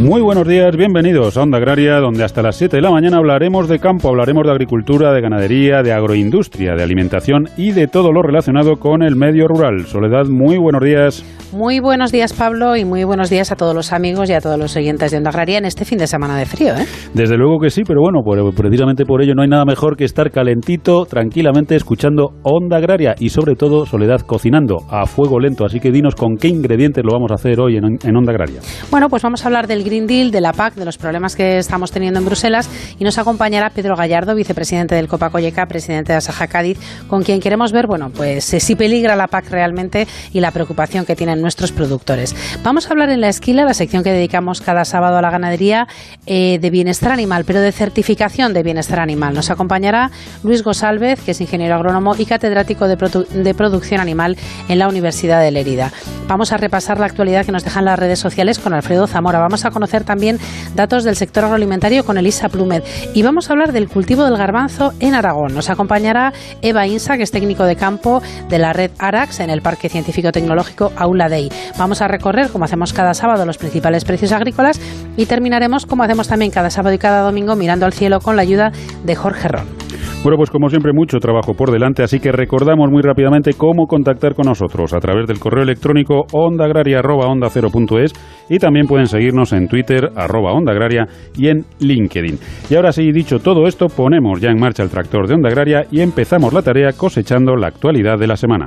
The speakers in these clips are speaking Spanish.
Muy buenos días, bienvenidos a Onda Agraria, donde hasta las 7 de la mañana hablaremos de campo, hablaremos de agricultura, de ganadería, de agroindustria, de alimentación y de todo lo relacionado con el medio rural. Soledad, muy buenos días. Muy buenos días, Pablo, y muy buenos días a todos los amigos y a todos los oyentes de Onda Agraria en este fin de semana de frío. ¿eh? Desde luego que sí, pero bueno, precisamente por ello no hay nada mejor que estar calentito, tranquilamente, escuchando Onda Agraria y sobre todo, Soledad, cocinando a fuego lento. Así que dinos con qué ingredientes lo vamos a hacer hoy en, en Onda Agraria. Bueno, pues vamos a hablar del Green Deal, de la PAC, de los problemas que estamos teniendo en Bruselas y nos acompañará Pedro Gallardo, vicepresidente del Copa Colleca, presidente de Asaja Cádiz, con quien queremos ver, bueno, pues eh, si peligra la PAC realmente y la preocupación que tienen nuestros productores. Vamos a hablar en la esquila, la sección que dedicamos cada sábado a la ganadería, eh, de bienestar animal, pero de certificación de bienestar animal. Nos acompañará Luis Gosalvez, que es ingeniero agrónomo y catedrático de, de producción animal en la Universidad de Lerida. Vamos a repasar la actualidad que nos dejan las redes sociales con Alfredo Zamora. Vamos a conocer también datos del sector agroalimentario con Elisa Plumet. Y vamos a hablar del cultivo del garbanzo en Aragón. Nos acompañará Eva Insa, que es técnico de campo de la red ARAX en el Parque Científico Tecnológico Aula Dei. Vamos a recorrer, como hacemos cada sábado, los principales precios agrícolas y terminaremos, como hacemos también cada sábado y cada domingo, mirando al cielo con la ayuda de Jorge Ron. Bueno, pues como siempre, mucho trabajo por delante, así que recordamos muy rápidamente cómo contactar con nosotros a través del correo electrónico ondaagraria.onda0.es y también pueden seguirnos en Twitter, arroba Onda Agraria y en LinkedIn. Y ahora sí, dicho todo esto, ponemos ya en marcha el tractor de Onda Agraria y empezamos la tarea cosechando la actualidad de la semana.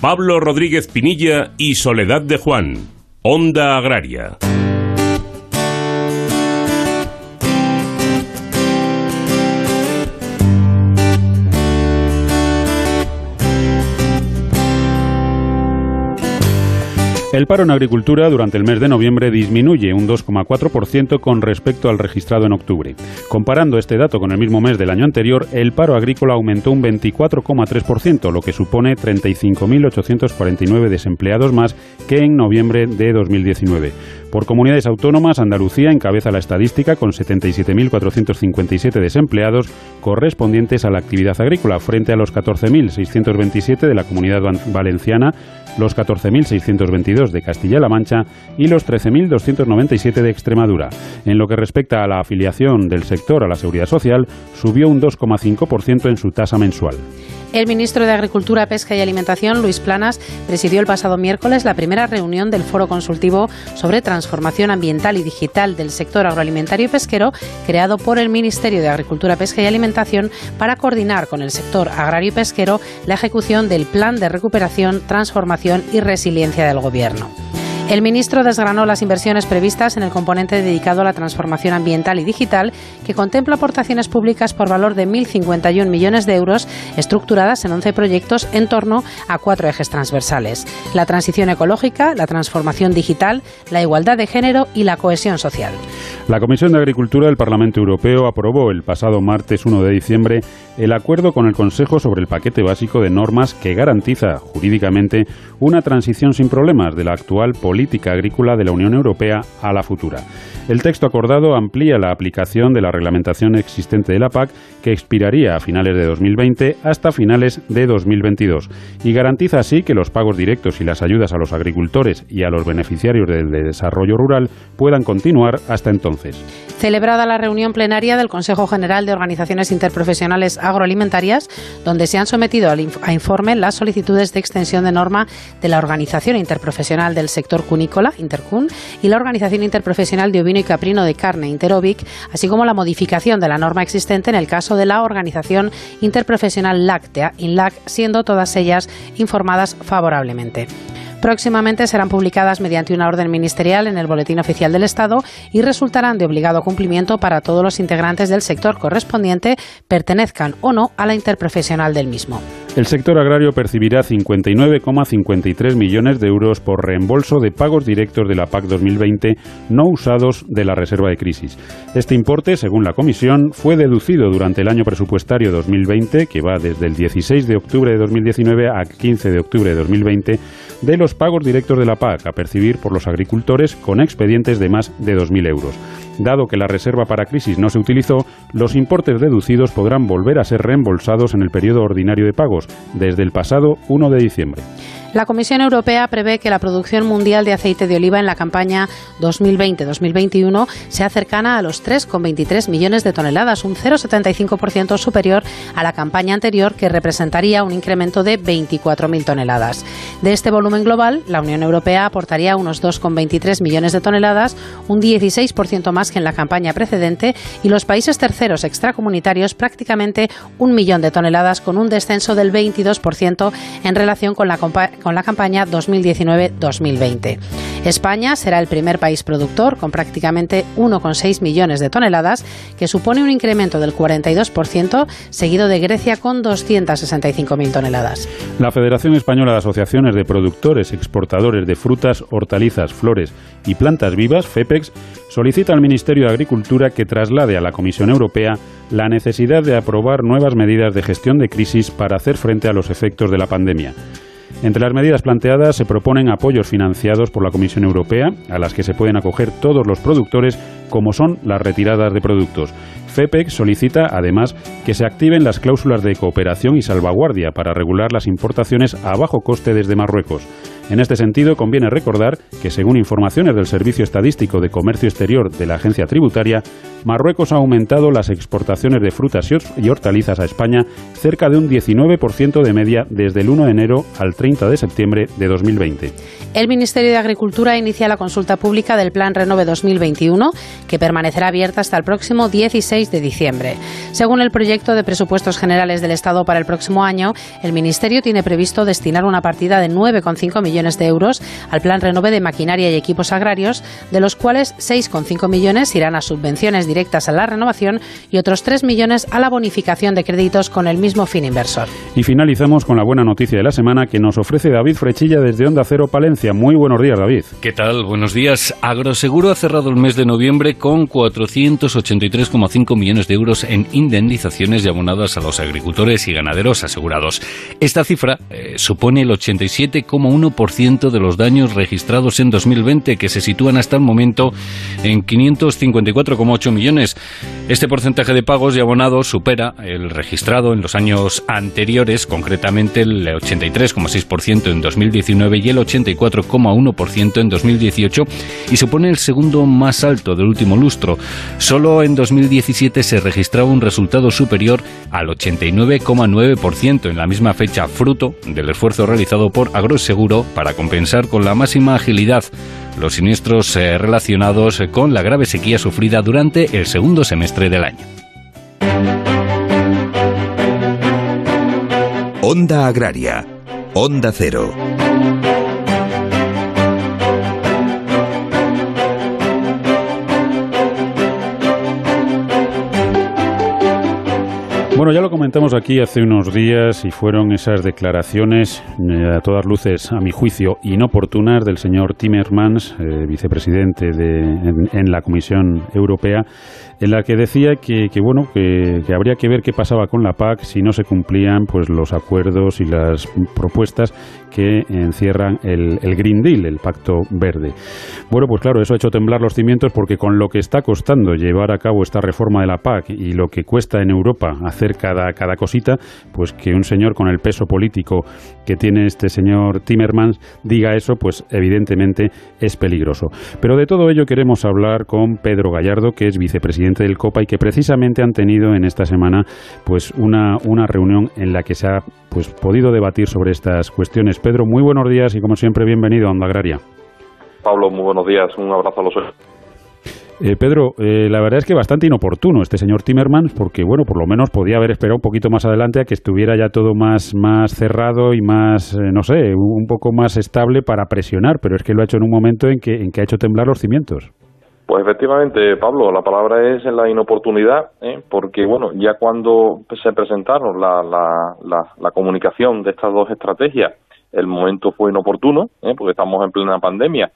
Pablo Rodríguez Pinilla y Soledad de Juan, Onda Agraria. El paro en agricultura durante el mes de noviembre disminuye un 2,4% con respecto al registrado en octubre. Comparando este dato con el mismo mes del año anterior, el paro agrícola aumentó un 24,3%, lo que supone 35.849 desempleados más que en noviembre de 2019. Por comunidades autónomas, Andalucía encabeza la estadística con 77.457 desempleados correspondientes a la actividad agrícola, frente a los 14.627 de la comunidad valenciana, los 14.622 de Castilla-La Mancha y los 13.297 de Extremadura. En lo que respecta a la afiliación del sector a la seguridad social, subió un 2,5% en su tasa mensual. El ministro de Agricultura, Pesca y Alimentación, Luis Planas, presidió el pasado miércoles la primera reunión del Foro Consultivo sobre Transformación Ambiental y Digital del Sector Agroalimentario y Pesquero, creado por el Ministerio de Agricultura, Pesca y Alimentación para coordinar con el sector agrario y pesquero la ejecución del Plan de Recuperación, Transformación y Resiliencia del Gobierno. El ministro desgranó las inversiones previstas en el componente dedicado a la transformación ambiental y digital, que contempla aportaciones públicas por valor de 1.051 millones de euros, estructuradas en 11 proyectos en torno a cuatro ejes transversales: la transición ecológica, la transformación digital, la igualdad de género y la cohesión social. La Comisión de Agricultura del Parlamento Europeo aprobó el pasado martes 1 de diciembre el acuerdo con el Consejo sobre el paquete básico de normas que garantiza jurídicamente una transición sin problemas de la actual política agrícola de la Unión Europea a la futura. El texto acordado amplía la aplicación de la reglamentación existente de la PAC, que expiraría a finales de 2020 hasta finales de 2022, y garantiza así que los pagos directos y las ayudas a los agricultores y a los beneficiarios del desarrollo rural puedan continuar hasta entonces. Celebrada la reunión plenaria del Consejo General de Organizaciones Interprofesionales Agroalimentarias, donde se han sometido a informe las solicitudes de extensión de norma de la Organización Interprofesional del Sector Cunícola, Intercun, y la Organización Interprofesional de Ovino y Caprino de Carne, Interovic, así como la modificación de la norma existente en el caso de la Organización Interprofesional Láctea, INLAC, siendo todas ellas informadas favorablemente. Próximamente serán publicadas mediante una orden ministerial en el Boletín Oficial del Estado y resultarán de obligado cumplimiento para todos los integrantes del sector correspondiente, pertenezcan o no a la interprofesional del mismo. El sector agrario percibirá 59,53 millones de euros por reembolso de pagos directos de la PAC 2020 no usados de la reserva de crisis. Este importe, según la Comisión, fue deducido durante el año presupuestario 2020, que va desde el 16 de octubre de 2019 a 15 de octubre de 2020, de los pagos directos de la PAC a percibir por los agricultores con expedientes de más de 2.000 euros. Dado que la reserva para crisis no se utilizó, los importes deducidos podrán volver a ser reembolsados en el periodo ordinario de pagos, desde el pasado 1 de diciembre. La Comisión Europea prevé que la producción mundial de aceite de oliva en la campaña 2020-2021 sea cercana a los 3,23 millones de toneladas, un 0,75% superior a la campaña anterior, que representaría un incremento de 24.000 toneladas. De este volumen global, la Unión Europea aportaría unos 2,23 millones de toneladas, un 16% más que en la campaña precedente, y los países terceros extracomunitarios prácticamente un millón de toneladas, con un descenso del 22% en relación con la, con la campaña 2019-2020. España será el primer país productor con prácticamente 1,6 millones de toneladas, que supone un incremento del 42%, seguido de Grecia con 265.000 toneladas. La Federación Española de Asociaciones de Productores Exportadores de Frutas, Hortalizas, Flores y Plantas Vivas, FEPEX, solicita al Ministerio de Agricultura que traslade a la Comisión Europea la necesidad de aprobar nuevas medidas de gestión de crisis para hacer frente a los efectos de la pandemia. Entre las medidas planteadas se proponen apoyos financiados por la Comisión Europea, a las que se pueden acoger todos los productores, como son las retiradas de productos. FEPEC solicita, además, que se activen las cláusulas de cooperación y salvaguardia para regular las importaciones a bajo coste desde Marruecos. En este sentido, conviene recordar que, según informaciones del Servicio Estadístico de Comercio Exterior de la Agencia Tributaria, Marruecos ha aumentado las exportaciones de frutas y hortalizas a España cerca de un 19% de media desde el 1 de enero al 30 de septiembre de 2020. El Ministerio de Agricultura inicia la consulta pública del Plan Renove 2021, que permanecerá abierta hasta el próximo 16 de diciembre. Según el proyecto de presupuestos generales del Estado para el próximo año, el Ministerio tiene previsto destinar una partida de 9,5 millones millones de euros al Plan Renove de maquinaria y equipos agrarios, de los cuales 6,5 millones irán a subvenciones directas a la renovación y otros 3 millones a la bonificación de créditos con el mismo fin inversor. Y finalizamos con la buena noticia de la semana que nos ofrece David Frechilla desde Onda Cero Palencia. Muy buenos días, David. ¿Qué tal? Buenos días. Agroseguro ha cerrado el mes de noviembre con 483,5 millones de euros en indemnizaciones y abonadas a los agricultores y ganaderos asegurados. Esta cifra eh, supone el 87,1% de los daños registrados en 2020, que se sitúan hasta el momento en 554,8 millones. Este porcentaje de pagos y abonados supera el registrado en los años anteriores, concretamente el 83,6% en 2019 y el 84,1% en 2018, y supone el segundo más alto del último lustro. Solo en 2017 se registraba un resultado superior al 89,9% en la misma fecha, fruto del esfuerzo realizado por Agroseguro para compensar con la máxima agilidad los siniestros eh, relacionados con la grave sequía sufrida durante el segundo semestre del año. Onda Agraria, Onda Cero. Bueno, ya lo comentamos aquí hace unos días y fueron esas declaraciones eh, a todas luces, a mi juicio, inoportunas del señor Timmermans, eh, vicepresidente de, en, la Comisión Europea, en la que decía que, bueno que, habría que ver qué pasaba con la PAC si no se cumplían pues los acuerdos y las propuestas que encierran el, el Green Deal, el Pacto Verde. Bueno, pues claro, eso ha hecho temblar los cimientos porque con lo que está costando llevar a cabo esta reforma de la PAC y lo que cuesta en Europa hacer cada, cada cosita, pues que un señor con el peso político que tiene este señor Timmermans diga eso, pues evidentemente es peligroso. Pero de todo ello queremos hablar con Pedro Gallardo, que es vicepresidente del COPA y que precisamente han tenido en esta semana pues una, una reunión en la que se ha pues podido debatir sobre estas cuestiones. Pedro, muy buenos días y como siempre bienvenido a Onda Agraria. Pablo, muy buenos días. Un abrazo a los eh, Pedro, eh, la verdad es que bastante inoportuno este señor Timmermans, porque bueno, por lo menos podía haber esperado un poquito más adelante a que estuviera ya todo más, más cerrado y más, eh, no sé, un poco más estable para presionar, pero es que lo ha hecho en un momento en que, en que ha hecho temblar los cimientos. Pues efectivamente, Pablo, la palabra es en la inoportunidad, porque bueno, ya cuando se presentaron la, la, la, comunicación de estas dos estrategias, el momento fue inoportuno, porque estamos en plena pandemia.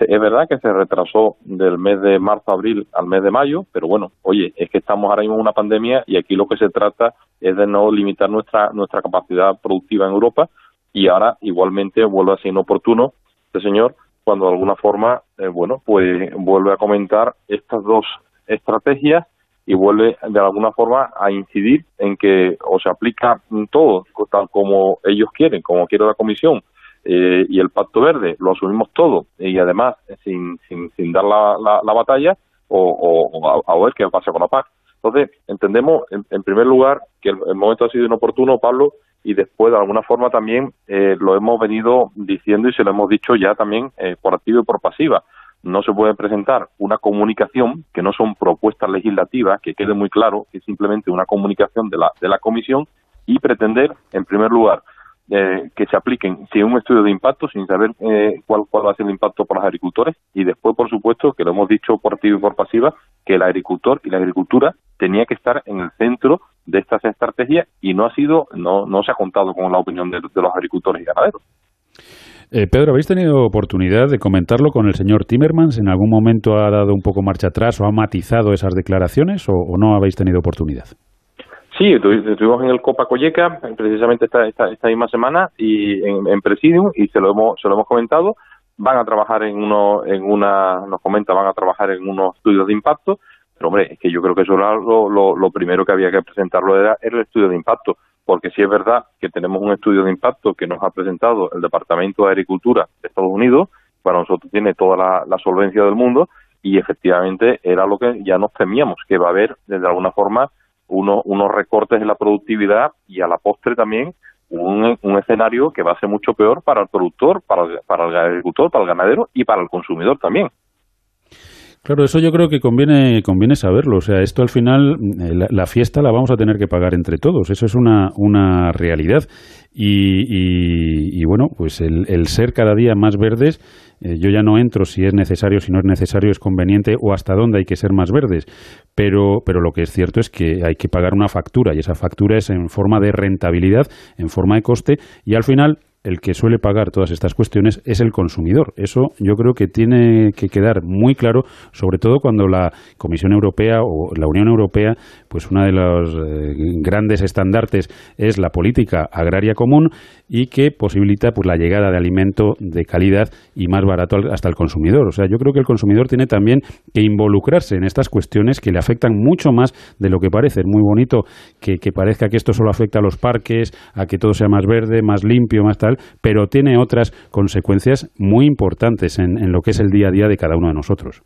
Es verdad que se retrasó del mes de marzo abril al mes de mayo, pero bueno, oye, es que estamos ahora mismo en una pandemia y aquí lo que se trata es de no limitar nuestra nuestra capacidad productiva en Europa y ahora igualmente vuelve a ser inoportuno este señor cuando de alguna forma, eh, bueno, pues vuelve a comentar estas dos estrategias y vuelve de alguna forma a incidir en que o se aplica todo tal como ellos quieren, como quiere la Comisión, eh, y el Pacto Verde lo asumimos todo y además sin, sin, sin dar la, la, batalla o, a, ver qué pasa con la PAC. Entonces, entendemos en, primer lugar que el, momento ha sido inoportuno, Pablo, y después de alguna forma también eh, lo hemos venido diciendo y se lo hemos dicho ya también eh, por activa y por pasiva. No se puede presentar una comunicación que no son propuestas legislativas, que quede muy claro que es simplemente una comunicación de la, de la Comisión y pretender, en primer lugar, eh, que se apliquen sin un estudio de impacto, sin saber eh, cuál, cuál va a ser el impacto para los agricultores y después, por supuesto, que lo hemos dicho por activa y por pasiva, que el agricultor y la agricultura tenía que estar en el centro de estas estrategias y no ha sido, no, no se ha contado con la opinión de, los agricultores y ganaderos. Eh, Pedro, ¿habéis tenido oportunidad de comentarlo con el señor Timmermans? ¿En algún momento ha dado un poco marcha atrás o ha matizado esas declaraciones o no habéis tenido oportunidad? Sí, estuvimos en el Copa Colleca precisamente esta, esta, misma semana y en, Presidium y se lo hemos se lo hemos comentado. Van a trabajar en uno en una nos comenta van a trabajar en unos estudios de impacto, pero hombre es que yo creo que eso era lo, lo, primero que había que presentarlo era, el estudio de impacto, porque sí es verdad que tenemos un estudio de impacto que nos ha presentado el Departamento de Agricultura de Estados Unidos, para nosotros tiene toda la, solvencia del mundo y efectivamente era lo que ya nos temíamos que va a haber de alguna forma unos recortes en la productividad y a la postre también un, escenario que va a ser mucho peor para el productor, para para el agricultor, para el ganadero y para el consumidor también. Claro, eso yo creo que conviene, conviene saberlo. O sea, esto al final, eh, la, fiesta la vamos a tener que pagar entre todos. Eso es una, una realidad. Y, bueno, pues el, ser cada día más verdes, eh, yo ya no entro si es necesario, si no es necesario, es conveniente o hasta dónde hay que ser más verdes. Pero, pero lo que es cierto es que hay que pagar una factura y esa factura es en forma de rentabilidad, en forma de coste y al final el que suele pagar todas estas cuestiones es el consumidor. Eso yo creo que tiene que quedar muy claro, sobre todo cuando la Comisión Europea o la Unión Europea, pues uno de los eh, grandes estandartes es la política agraria común y que posibilita pues la llegada de alimento de calidad y más barato hasta el consumidor. O sea, yo creo que el consumidor tiene también que involucrarse en estas cuestiones que le afectan mucho más de lo que parece. Es muy bonito que, que parezca que esto solo afecta a los parques, a que todo sea más verde, más limpio, más tal, pero tiene otras consecuencias muy importantes en, lo que es el día a día de cada uno de nosotros.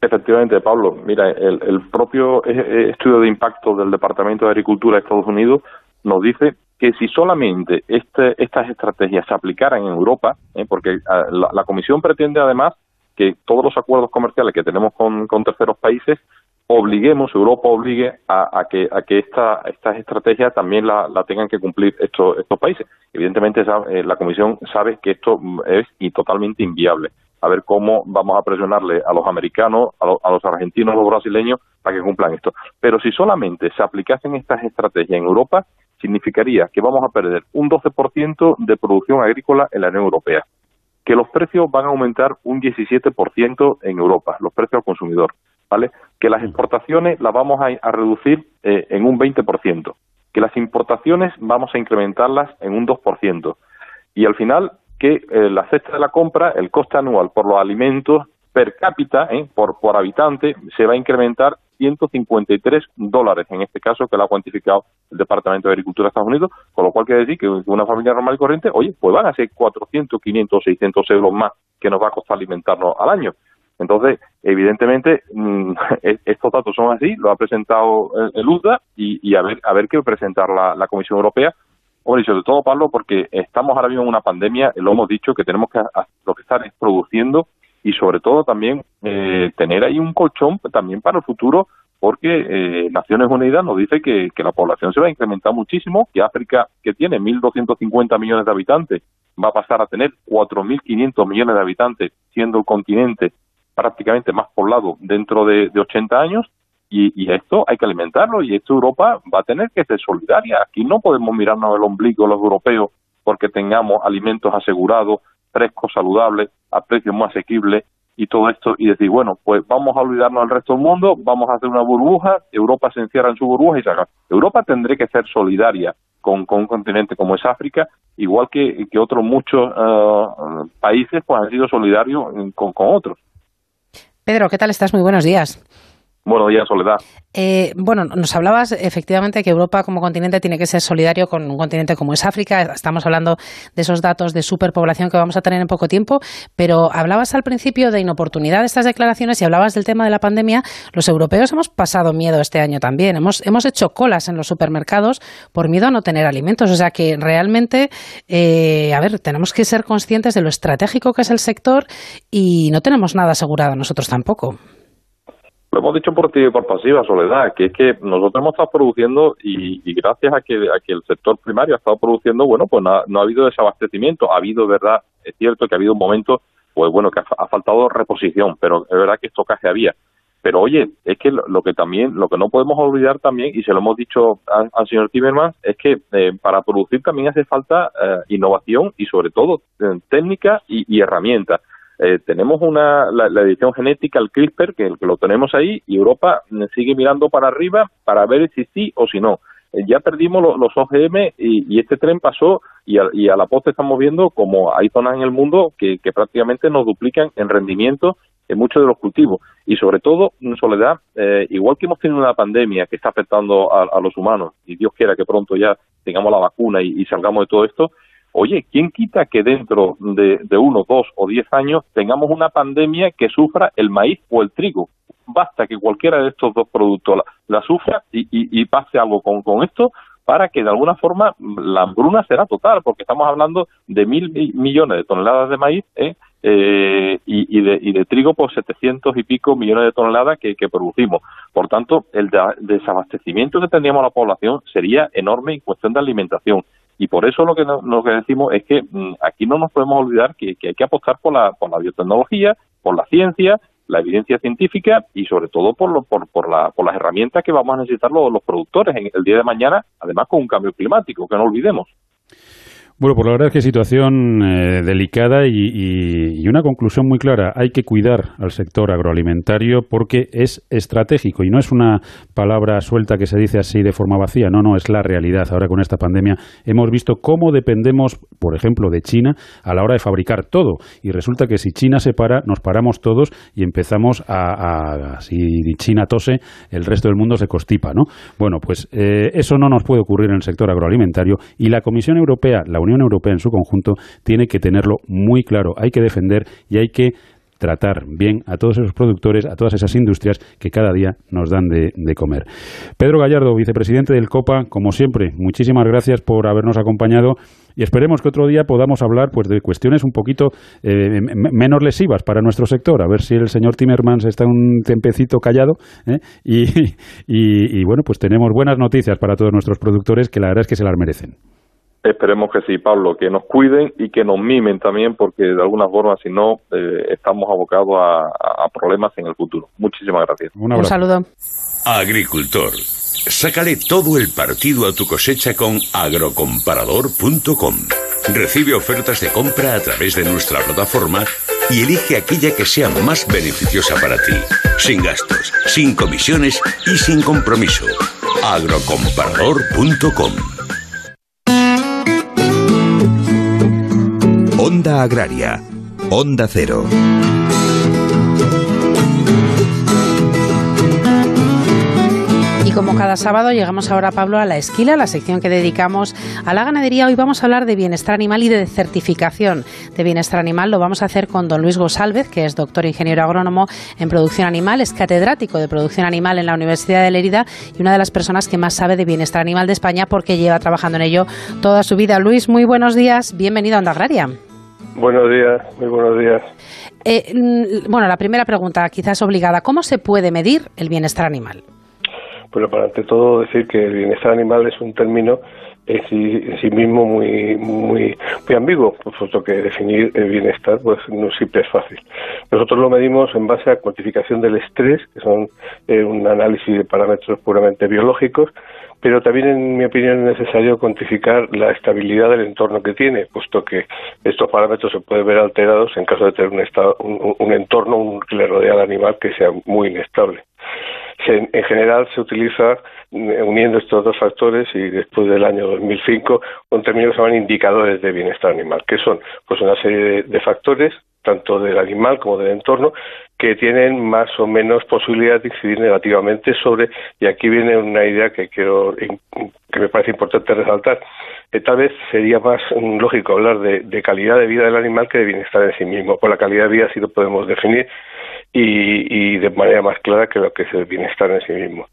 Efectivamente, Pablo. Mira, el, el, propio estudio de impacto del Departamento de Agricultura de Estados Unidos nos dice que si solamente este, estas estrategias se aplicaran en Europa, ¿eh? porque ah, la, Comisión pretende además que todos los acuerdos comerciales que tenemos con, terceros países obliguemos, Europa obligue a, que, a que esta, estas estrategias también la, tengan que cumplir estos, estos países. Evidentemente, eh, la Comisión sabe que esto es y totalmente inviable. A ver cómo vamos a presionarle a los americanos, a, a los argentinos, a los brasileños, para que cumplan esto. Pero si solamente se aplicasen estas estrategias en Europa, significaría que vamos a perder un 12% de producción agrícola en la Unión Europea, que los precios van a aumentar un 17% en Europa, los precios al consumidor, ¿vale? Que las exportaciones las vamos a, reducir eh, en un 20%, que las importaciones vamos a incrementarlas en un 2%, y al final que eh, la cesta de la compra, el coste anual por los alimentos per cápita, ¿eh? por, por habitante, se va a incrementar 153 dólares, en este caso, que lo ha cuantificado el Departamento de Agricultura de Estados Unidos, con lo cual quiere decir que una familia normal y corriente, oye, pues van a ser 400, 500, 600 euros más que nos va a costar alimentarnos al año. Entonces, evidentemente, mm, e-, estos datos son así, lo ha presentado el UDA y, a ver a ver qué presentar la, Comisión Europea. Hombre, y sobre todo, Pablo, porque estamos ahora mismo en una pandemia, lo hemos dicho, que tenemos que lo que estar es produciendo y sobre todo también eh, tener ahí un colchón también para el futuro porque eh, Naciones Unidas nos dice que, la población se va a incrementar muchísimo, que África, que tiene 1.250 millones de habitantes, va a pasar a tener 4.500 millones de habitantes, siendo el continente prácticamente más poblado dentro de, 80 años, y, y, esto hay que alimentarlo, y esto Europa va a tener que ser solidaria. Aquí no podemos mirarnos el ombligo los europeos porque tengamos alimentos asegurados, frescos, saludables, a precios más asequibles y todo esto y decir, bueno, pues vamos a olvidarnos del resto del mundo, vamos a hacer una burbuja, Europa se encierra en su burbuja y se. Europa tendría que ser solidaria con, un continente como es África, igual que, que otros muchos eh, países pues han sido solidarios con, con otros. Pedro, ¿qué tal estás? Muy buenos días. Buenos días, Soledad. Eh, bueno, nos hablabas efectivamente que Europa como continente tiene que ser solidario con un continente como es África. Estamos hablando de esos datos de superpoblación que vamos a tener en poco tiempo, pero hablabas al principio de inoportunidad de estas declaraciones y hablabas del tema de la pandemia. Los europeos hemos pasado miedo este año también. Hemos, hemos hecho colas en los supermercados por miedo a no tener alimentos. O sea que realmente, eh, a ver, tenemos que ser conscientes de lo estratégico que es el sector y no tenemos nada asegurado nosotros tampoco lo hemos dicho por activa y por pasiva, Soledad, que es que nosotros hemos estado produciendo y, gracias a que, a que el sector primario ha estado produciendo, bueno, pues no ha, habido desabastecimiento, ha habido, verdad, es cierto que ha habido un momento, pues bueno, que ha, faltado reposición, pero es verdad que esto casi había. Pero oye, es que lo, que también, lo que no podemos olvidar también, y se lo hemos dicho al señor Timmermans, es que eh, para producir también hace falta eh, innovación y sobre todo eh, técnica y, y herramientas. Eh, tenemos una, la, edición genética, el CRISPR, que, lo tenemos ahí, y Europa sigue mirando para arriba para ver si sí o si no. Eh, ya perdimos los OGM y, este tren pasó y a, la posta estamos viendo como hay zonas en el mundo que, prácticamente nos duplican en rendimiento en muchos de los cultivos. Y sobre todo, en Soledad, eh, igual que hemos tenido una pandemia que está afectando a, los humanos, y Dios quiera que pronto ya tengamos la vacuna y salgamos de todo esto, Oye, ¿quién quita que dentro de, uno, dos o diez años tengamos una pandemia que sufra el maíz o el trigo? Basta que cualquiera de estos dos productos la, sufra y, pase algo con, esto para que de alguna forma la hambruna será total, porque estamos hablando de mil millones de toneladas de maíz ¿eh? Eh, y, de, trigo por 700 y pico millones de toneladas que, producimos. Por tanto, el desabastecimiento que tendríamos la población sería enorme en cuestión de alimentación. Y por eso lo que, lo que decimos es que mm, aquí no nos podemos olvidar que, hay que apostar por la, por la biotecnología, por la ciencia, la evidencia científica y sobre todo por, por, por, la, por las herramientas que vamos a necesitar los, los productores en el día de mañana, además con un cambio climático, que no olvidemos. Bueno, por la verdad es que situación eh, delicada y, una conclusión muy clara. Hay que cuidar al sector agroalimentario porque es estratégico y no es una palabra suelta que se dice así de forma vacía. No, no, es la realidad. Ahora con esta pandemia hemos visto cómo dependemos, por ejemplo, de China a la hora de fabricar todo. Y resulta que si China se para, nos paramos todos y empezamos a, si China tose, el resto del mundo se constipa, ¿no? Bueno, pues eh, eso no nos puede ocurrir en el sector agroalimentario y la Comisión Europea, la Unión Europea en su conjunto tiene que tenerlo muy claro. Hay que defender y hay que tratar bien a todos esos productores, a todas esas industrias que cada día nos dan de, comer. Pedro Gallardo, vicepresidente del COPA, como siempre, muchísimas gracias por habernos acompañado y esperemos que otro día podamos hablar pues de cuestiones un poquito eh, menos lesivas para nuestro sector, a ver si el señor Timmermans está un tempecito callado ¿eh? y, y bueno, pues tenemos buenas noticias para todos nuestros productores que la verdad es que se las merecen. Esperemos que sí, Pablo, que nos cuiden y que nos mimen también, porque de alguna forma, si no, eh, estamos abocados a, problemas en el futuro. Muchísimas gracias. Un, saludo. Agricultor, sácale todo el partido a tu cosecha con agrocomparador.com. Recibe ofertas de compra a través de nuestra plataforma y elige aquella que sea más beneficiosa para ti, sin gastos, sin comisiones y sin compromiso. agrocomparador.com Onda Agraria, Onda Cero. Y como cada sábado llegamos ahora, Pablo, a la esquila, la sección que dedicamos a la ganadería. Hoy vamos a hablar de bienestar animal y de certificación de bienestar animal. Lo vamos a hacer con don Luis Gosálvez, que es doctor ingeniero agrónomo en producción animal, es catedrático de producción animal en la Universidad de Lerida y una de las personas que más sabe de bienestar animal de España porque lleva trabajando en ello toda su vida. Luis, muy buenos días. Bienvenido a Onda Agraria. Buenos días, muy buenos días. Eh, bueno, la primera pregunta, quizás obligada, ¿cómo se puede medir el bienestar animal? Bueno, para ante todo decir que el bienestar animal es un término en sí, mismo muy muy muy ambiguo, puesto que definir el bienestar pues no siempre es fácil. Nosotros lo medimos en base a cuantificación del estrés, que son eh, un análisis de parámetros puramente biológicos, pero también, en mi opinión, es necesario cuantificar la estabilidad del entorno que tiene, puesto que estos parámetros se pueden ver alterados en caso de tener un, estado, un, entorno que le rodea al animal que sea muy inestable. en general se utiliza eh, uniendo estos dos factores y después del año 2005 un término que se llaman indicadores de bienestar animal, que son pues una serie de factores tanto del animal como del entorno, que tienen más o menos posibilidad de incidir negativamente sobre, y aquí viene una idea que quiero, que me parece importante resaltar, que tal vez sería más mm, lógico hablar de, calidad de vida del animal que de bienestar en sí mismo. Por la calidad de vida sí lo podemos definir y, y, de manera más clara que lo que es el bienestar en sí mismo.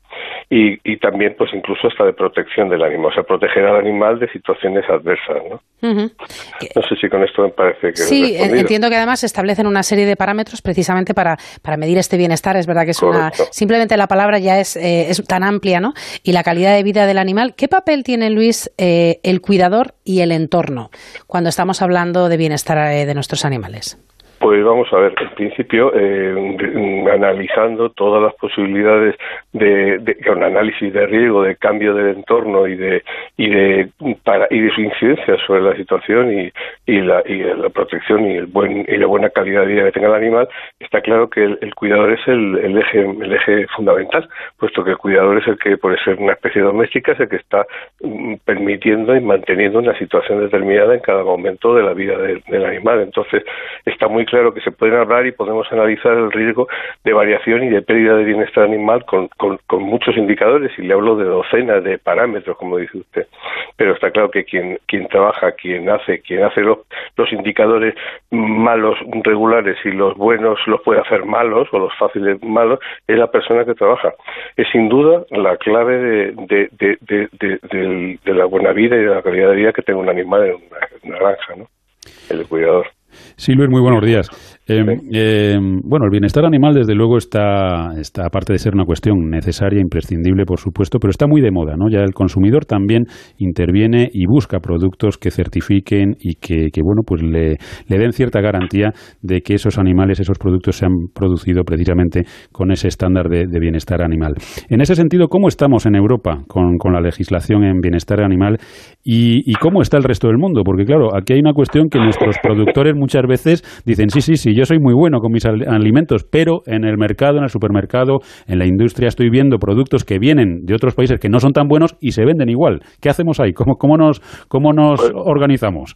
Y, y, también, pues incluso hasta de protección del animal, o sea, proteger al animal de situaciones adversas, ¿no? No sé si con esto me parece que... Sí, entiendo que además se establecen una serie de parámetros precisamente para, para medir este bienestar. Es verdad que es una... Simplemente la palabra ya es, eh, es tan amplia, ¿no? Y la calidad de vida del animal. ¿Qué papel tiene, Luis, eh, el cuidador y el entorno cuando estamos hablando de bienestar eh, de nuestros animales? Pues vamos a ver, en principio, eh, analizando todas las posibilidades de, de, un análisis de riesgo, de cambio del entorno y de y de para, y de su incidencia sobre la situación y, y, la, y la protección y el buen y la buena calidad de vida que tenga el animal, está claro que el, cuidador es el, eje el eje fundamental, puesto que el cuidador es el que puede ser una especie doméstica, es el que está mm, permitiendo y manteniendo una situación determinada en cada momento de la vida del animal. Entonces, está muy claro que se pueden hablar y podemos analizar el riesgo de variación y de pérdida de bienestar animal con, con, muchos indicadores, y le hablo de docenas de parámetros, como dice usted. Pero está claro que quien, quien trabaja, quien hace, quien hace los, los indicadores malos regulares y los buenos los puede hacer malos o los fáciles malos, es la persona que trabaja. Es sin duda la clave de, de, de, de, la buena vida y de la calidad de vida que tenga un animal en una granja, ¿no? El cuidador. Sí, Luis, muy buenos días. Eh, eh, bueno, el bienestar animal, desde luego, está, está, aparte de ser una cuestión necesaria, imprescindible, por supuesto, pero está muy de moda, ¿no? Ya el consumidor también interviene y busca productos que certifiquen y que, que bueno, pues le, le, den cierta garantía de que esos animales, esos productos se han producido precisamente con ese estándar de, de bienestar animal. En ese sentido, ¿cómo estamos en Europa con, con la legislación en bienestar animal y, y cómo está el resto del mundo? Porque, claro, aquí hay una cuestión que nuestros productores muchas veces dicen, sí, sí, sí, yo soy muy bueno con mis alimentos, pero en el mercado, en el supermercado, en la industria estoy viendo productos que vienen de otros países que no son tan buenos y se venden igual. ¿Qué hacemos ahí? ¿Cómo, cómo nos, cómo nos pues, organizamos?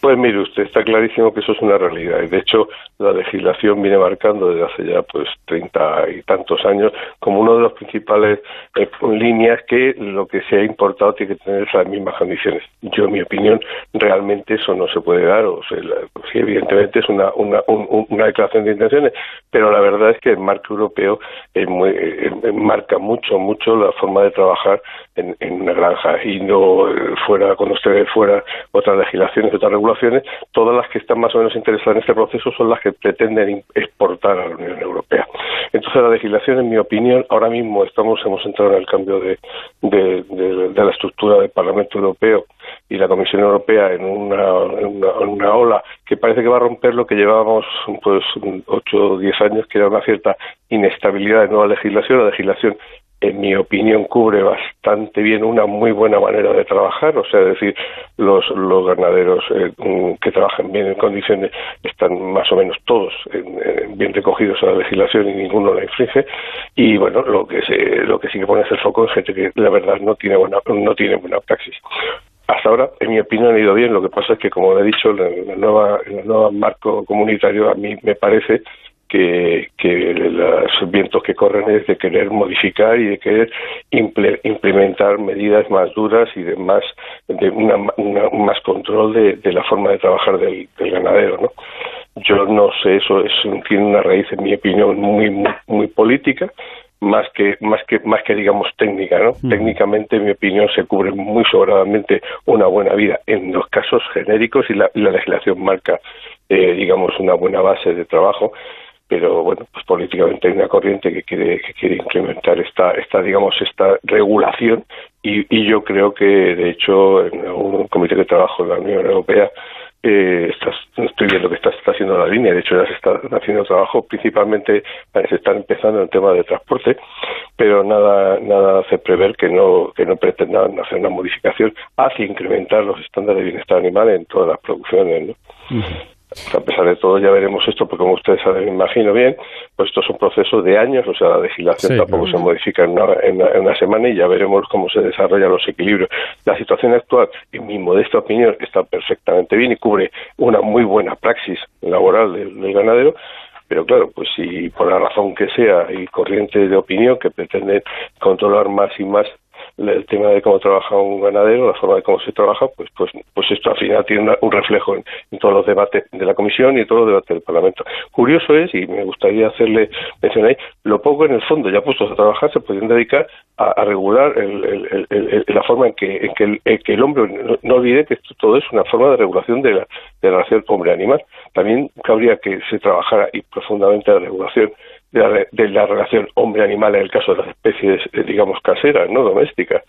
Pues mire usted, está clarísimo que eso es una realidad. Y de hecho, la legislación viene marcando desde hace ya pues treinta y tantos años como uno de los principales eh, líneas que lo que se ha importado tiene que tener las mismas condiciones. Yo, en mi opinión, realmente eso no se puede dar. O sea, sí, evidentemente es una, una, un, una declaración de intenciones, pero la verdad es que el marco europeo es muy, eh, marca mucho, mucho la forma de trabajar en, en una granja y no eh, fuera, cuando usted fuera otras legislaciones, otras regulaciones, todas las que están más o menos interesadas en este proceso son las que pretenden exportar a la Unión Europea. Entonces la legislación, en mi opinión, ahora mismo estamos hemos entrado en el cambio de, de, de, de la estructura del Parlamento Europeo y la Comisión Europea en una, en una, en una, ola que parece que va a romper lo que llevábamos pues ocho o diez años, que era una cierta inestabilidad de nueva legislación. La legislación en mi opinión, cubre bastante bien una muy buena manera de trabajar, o sea, decir, los, los ganaderos eh, mm, que trabajan bien en condiciones están más o menos todos en, en bien recogidos a la legislación y ninguno la infringe, y bueno, lo que se, lo que sí que pone es el foco en gente que la verdad no tiene buena, no tiene buena praxis. Hasta ahora, en mi opinión, ha ido bien. Lo que pasa es que, como he dicho, nueva, el nuevo marco comunitario a mí me parece que, que los vientos que corren es de querer modificar y de querer imple, implementar medidas más duras y de más de una, una más control de, de, la forma de trabajar del, del ganadero no yo no sé eso es tiene una raíz en mi opinión muy muy, muy política más que más que más que digamos técnica no mm. técnicamente en mi opinión se cubre muy sobradamente una buena vida. En los casos genéricos y la, la legislación marca eh, digamos una buena base de trabajo pero bueno, pues políticamente hay una corriente que quiere que quiere incrementar esta esta digamos esta regulación y, y yo creo que de hecho en un comité de trabajo de la Unión Europea eh, estás, estoy viendo que está, está haciendo la línea, de hecho ya se está haciendo trabajo, principalmente se está empezando el tema de transporte, pero nada nada hace prever que no que no pretendan hacer una modificación hacia incrementar los estándares de bienestar animal en todas las producciones. ¿no? A pesar de todo, ya veremos esto, porque como ustedes saben, me imagino bien, pues esto es un proceso de años, o sea, la legislación tampoco se modifica en una, semana y ya veremos cómo se desarrollan los equilibrios. La situación actual, en mi modesta opinión, está perfectamente bien y cubre una muy buena praxis laboral del ganadero, pero claro, pues si por la razón que sea hay corrientes de opinión que pretenden controlar más y más el tema de cómo trabaja un ganadero, la forma de cómo se trabaja, pues pues pues esto al final tiene un reflejo en, todos los debates de la comisión y en todos los debates del Parlamento. Curioso es, y me gustaría hacerle mención ahí, lo poco en el fondo ya puestos a trabajar se podrían dedicar a, regular la forma en que, en que, el, hombre, no, olvide que esto, todo es una forma de regulación de la, de la relación hombre-animal. También cabría que se trabajara y profundamente la regulación de la, relación hombre-animal en el caso de las especies, eh, digamos, caseras, no domésticas,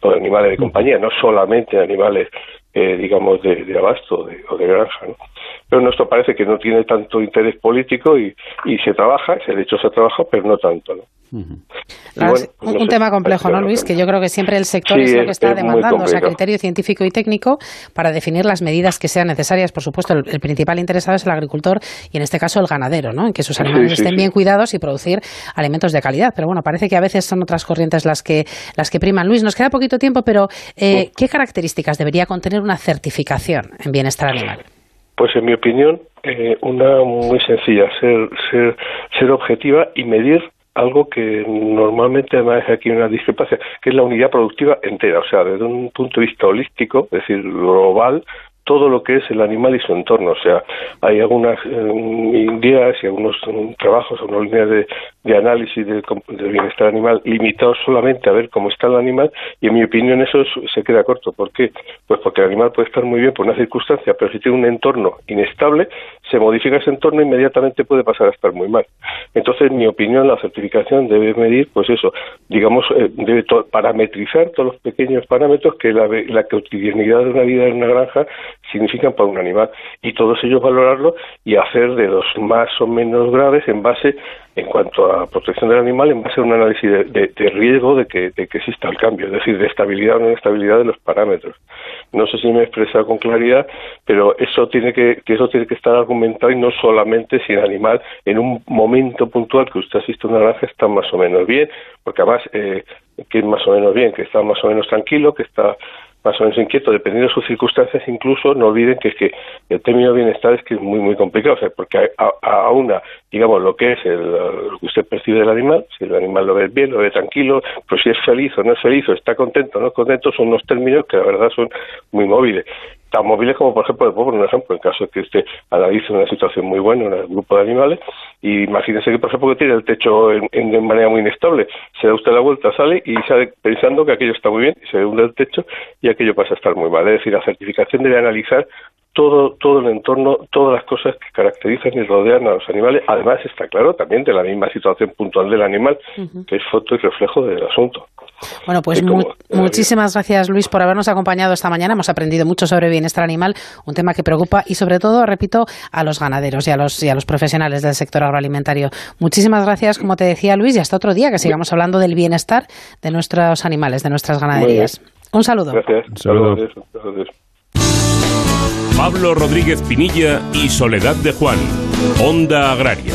o de animales de compañía, no solamente animales, eh, digamos, de, abasto o de granja. ¿no? Pero nuestro parece que no tiene tanto interés político y, y se trabaja, de hecho se trabaja, pero no tanto. ¿no? Pues un, tema complejo, ¿no, Luis? Que yo creo que siempre el sector es lo que está demandando, o sea, criterio científico y técnico para definir las medidas que sean necesarias. Por supuesto, el, principal interesado es el agricultor y en este caso el ganadero, ¿no? En que sus animales estén bien cuidados y producir alimentos de calidad. Pero bueno, parece que a veces son otras corrientes las que las que priman. Luis, nos queda poquito tiempo, pero eh, ¿qué características debería contener una certificación en bienestar animal? Pues en mi opinión, eh, una muy sencilla, ser, ser, ser objetiva y medir algo que normalmente además aquí una discrepancia, que es la unidad productiva entera, o sea, desde un punto de vista holístico, es decir, global, todo lo que es el animal y su entorno. O sea, hay algunas ideas y algunos trabajos, algunas líneas de, de análisis del, bienestar animal limitados solamente a ver cómo está el animal y en mi opinión eso se queda corto. ¿Por qué? Pues porque el animal puede estar muy bien por una circunstancia, pero si tiene un entorno inestable, se modifica ese entorno inmediatamente puede pasar a estar muy mal. Entonces, en mi opinión, la certificación debe medir, pues eso, digamos, eh, debe parametrizar todos los pequeños parámetros que la, la cotidianidad de una vida en una granja significan para un animal y todos ellos valorarlo y hacer de los más o menos graves en base en cuanto a protección del animal en base a un análisis de, riesgo de que, de que, exista el cambio, es decir, de estabilidad o no estabilidad de los parámetros. No sé si me he expresado con claridad, pero eso tiene que, que eso tiene que estar argumentado y no solamente si el animal en un momento puntual que usted asiste a una granja está más o menos bien, porque además eh, que es más o menos bien, que está más o menos tranquilo, que está más o menos inquieto, dependiendo de sus circunstancias, incluso no olviden que que el término bienestar es que es muy, muy complicado, o sea, porque a, a una, digamos, lo que es el, lo que usted percibe del animal, si el animal lo ve bien, lo ve tranquilo, pues si es feliz o no es feliz, o está contento o no es contento, son unos términos que la verdad son muy móviles tan móviles como, por ejemplo, por un ejemplo, en caso de que usted analice una situación muy buena en el grupo de animales, y imagínese que, por ejemplo, que tiene el techo en, de manera muy inestable, se da usted la vuelta, sale y sale pensando que aquello está muy bien, y se hunde el techo y aquello pasa a estar muy mal. Es decir, la certificación debe analizar todo, todo el entorno, todas las cosas que caracterizan y rodean a los animales. Además, está claro también de la misma situación puntual del animal, que es foto y reflejo del asunto. Bueno, pues muchísimas gracias, Luis, por habernos acompañado esta mañana. Hemos aprendido mucho sobre bienestar animal, un tema que preocupa y, sobre todo, repito, a los ganaderos y a los, y a los profesionales del sector agroalimentario. Muchísimas gracias, como te decía Luis, y hasta otro día que sigamos hablando del bienestar de nuestros animales, de nuestras ganaderías. Un saludo. Gracias. Un saludo. Pablo Rodríguez Pinilla y Soledad de Juan, Onda Agraria.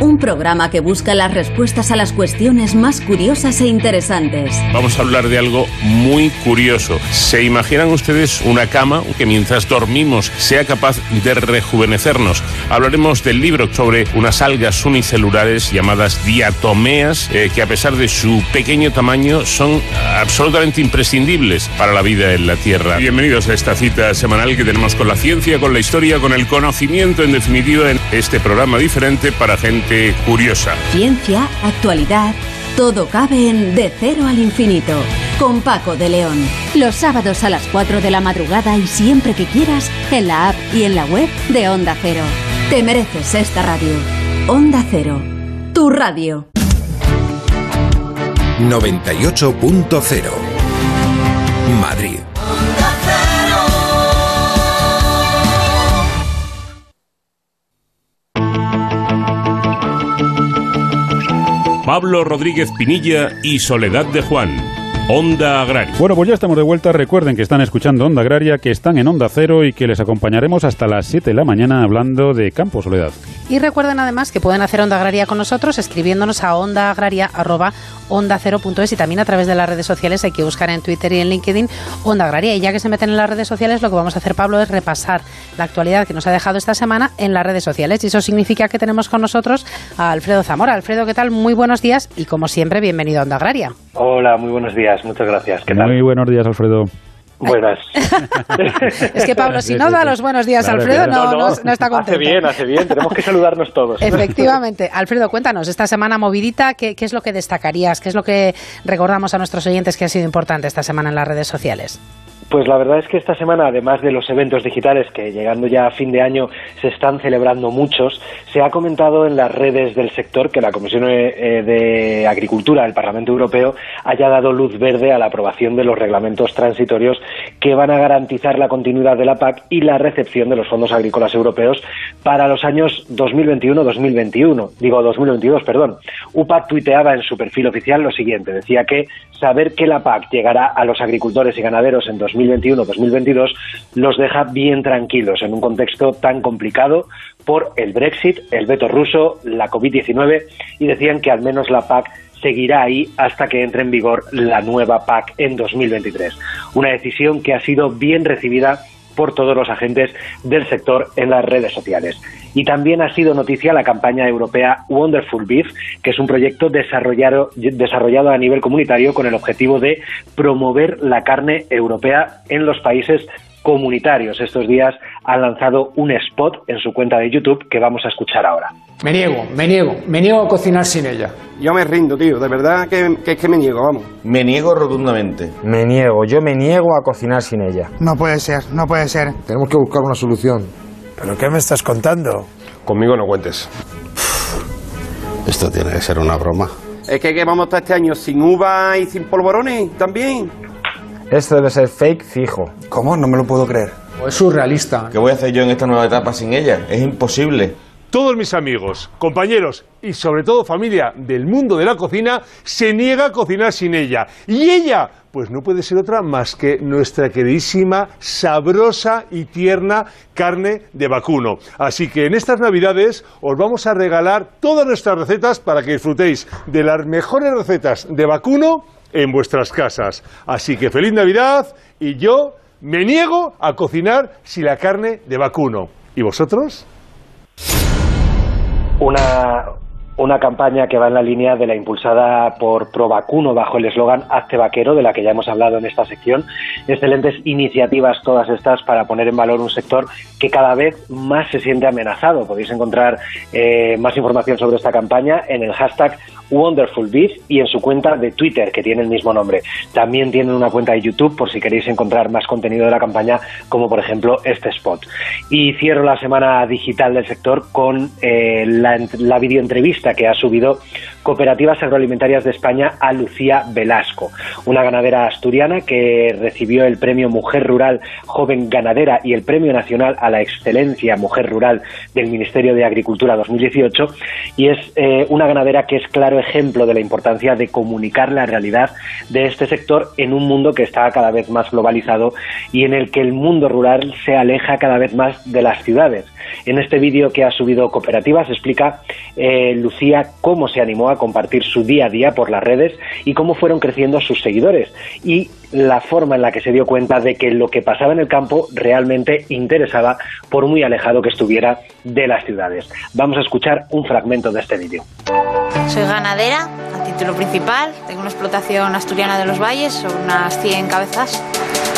Un programa que busca las respuestas a las cuestiones más curiosas e interesantes. Vamos a hablar de algo muy curioso. ¿Se imaginan ustedes una cama que mientras dormimos sea capaz de rejuvenecernos? Hablaremos del libro sobre unas algas unicelulares llamadas diatomeas eh, que a pesar de su pequeño tamaño son absolutamente imprescindibles para la vida en la Tierra. Bienvenidos a esta cita semanal que tenemos con la ciencia, con la historia, con el conocimiento en definitiva en este programa diferente para gente curiosa. Ciencia, actualidad, todo cabe en De Cero al Infinito, con Paco de León. Los sábados a las 4 de la madrugada y siempre que quieras, en la app y en la web de Onda Cero. Te mereces esta radio. Onda Cero, tu radio. 98.0 Madrid. Pablo Rodríguez Pinilla y Soledad de Juan. Onda Agraria. Bueno, pues ya estamos de vuelta. Recuerden que están escuchando Onda Agraria, que están en Onda Cero y que les acompañaremos hasta las 7 de la mañana hablando de campo, Soledad. Y recuerden además que pueden hacer Onda Agraria con nosotros escribiéndonos a ondaagraria.onda0.es y también a través de las redes sociales. Hay que buscar en Twitter y en LinkedIn Onda Agraria. Y ya que se meten en las redes sociales, lo que vamos a hacer, Pablo, es repasar la actualidad que nos ha dejado esta semana en las redes sociales. Y eso significa que tenemos con nosotros a Alfredo Zamora. Alfredo, ¿qué tal? Muy buenos días y como siempre, bienvenido a Onda Agraria. Hola, muy buenos días. Muchas gracias. ¿Qué tal? Muy buenos días, Alfredo. Buenas. es que Pablo, si no da los buenos días a Alfredo, no, no, no, está contento. Hace bien, hace bien. Tenemos que saludarnos todos. Efectivamente. Alfredo, cuéntanos, esta semana movidita, ¿qué, ¿qué es lo que destacarías? ¿Qué es lo que recordamos a nuestros oyentes que ha sido importante esta semana en las redes sociales? Pues la verdad es que esta semana, además de los eventos digitales que llegando ya a fin de año se están celebrando muchos, se ha comentado en las redes del sector que la Comisión eh, de Agricultura del Parlamento Europeo haya dado luz verde a la aprobación de los reglamentos transitorios que van a garantizar la continuidad de la PAC y la recepción de los fondos agrícolas europeos para los años 2021-2021, digo 2022, perdón. UPAC tuiteaba en su perfil oficial lo siguiente, decía que saber que la PAC llegará a los agricultores y ganaderos en 2021-2022 los deja bien tranquilos en un contexto tan complicado por el Brexit, el veto ruso, la COVID-19 y decían que al menos la PAC seguirá ahí hasta que entre en vigor la nueva PAC en 2023. Una decisión que ha sido bien recibida por todos los agentes del sector en las redes sociales. Y también ha sido noticia la campaña europea Wonderful Beef, que es un proyecto desarrollado, desarrollado a nivel comunitario con el objetivo de promover la carne europea en los países comunitarios. Estos días han lanzado un spot en su cuenta de YouTube que vamos a escuchar ahora. Me niego, me niego, me niego a cocinar sin ella. Yo me rindo, tío, de verdad que, que, que me niego, vamos. Me niego rotundamente. Me niego, yo me niego a cocinar sin ella. No puede ser, no puede ser. Tenemos que buscar una solución. ¿Pero qué me estás contando? Conmigo no cuentes. Esto tiene que ser una broma. Es que, que vamos a estar este año sin uva y sin polvorones también. Esto debe ser fake fijo. ¿Cómo? No me lo puedo creer. O es surrealista. ¿Qué voy a hacer yo en esta nueva etapa sin ella? Es imposible. Todos mis amigos, compañeros y sobre todo familia del mundo de la cocina se niega a cocinar sin ella. Y ella, pues no puede ser otra más que nuestra queridísima, sabrosa y tierna carne de vacuno. Así que en estas navidades os vamos a regalar todas nuestras recetas para que disfrutéis de las mejores recetas de vacuno en vuestras casas. Así que feliz Navidad y yo me niego a cocinar sin la carne de vacuno. ¿Y vosotros? Una, una campaña que va en la línea de la impulsada por Provacuno bajo el eslogan Hazte vaquero, de la que ya hemos hablado en esta sección. Excelentes iniciativas todas estas para poner en valor un sector que cada vez más se siente amenazado. Podéis encontrar eh, más información sobre esta campaña en el hashtag Wonderful Beef y en su cuenta de Twitter, que tiene el mismo nombre. También tienen una cuenta de YouTube por si queréis encontrar más contenido de la campaña, como por ejemplo este spot. Y cierro la semana digital del sector con eh, la, la videoentrevista que ha subido Cooperativas Agroalimentarias de España a Lucía Velasco, una ganadera asturiana que recibió el premio Mujer Rural Joven Ganadera y el Premio Nacional a la Excelencia Mujer Rural del Ministerio de Agricultura 2018 y es eh, una ganadera que es claro ejemplo de la importancia de comunicar la realidad de este sector en un mundo que está cada vez más globalizado y en el que el mundo rural se aleja cada vez más de las ciudades. En este vídeo que ha subido Cooperativas explica eh, Lucía cómo se animó a compartir su día a día por las redes y cómo fueron creciendo sus seguidores y la forma en la que se dio cuenta de que lo que pasaba en el campo realmente interesaba por muy alejado que estuviera de las ciudades. Vamos a escuchar un fragmento de este vídeo. Soy ganadera, a título principal, tengo una explotación asturiana de los valles, son unas 100 cabezas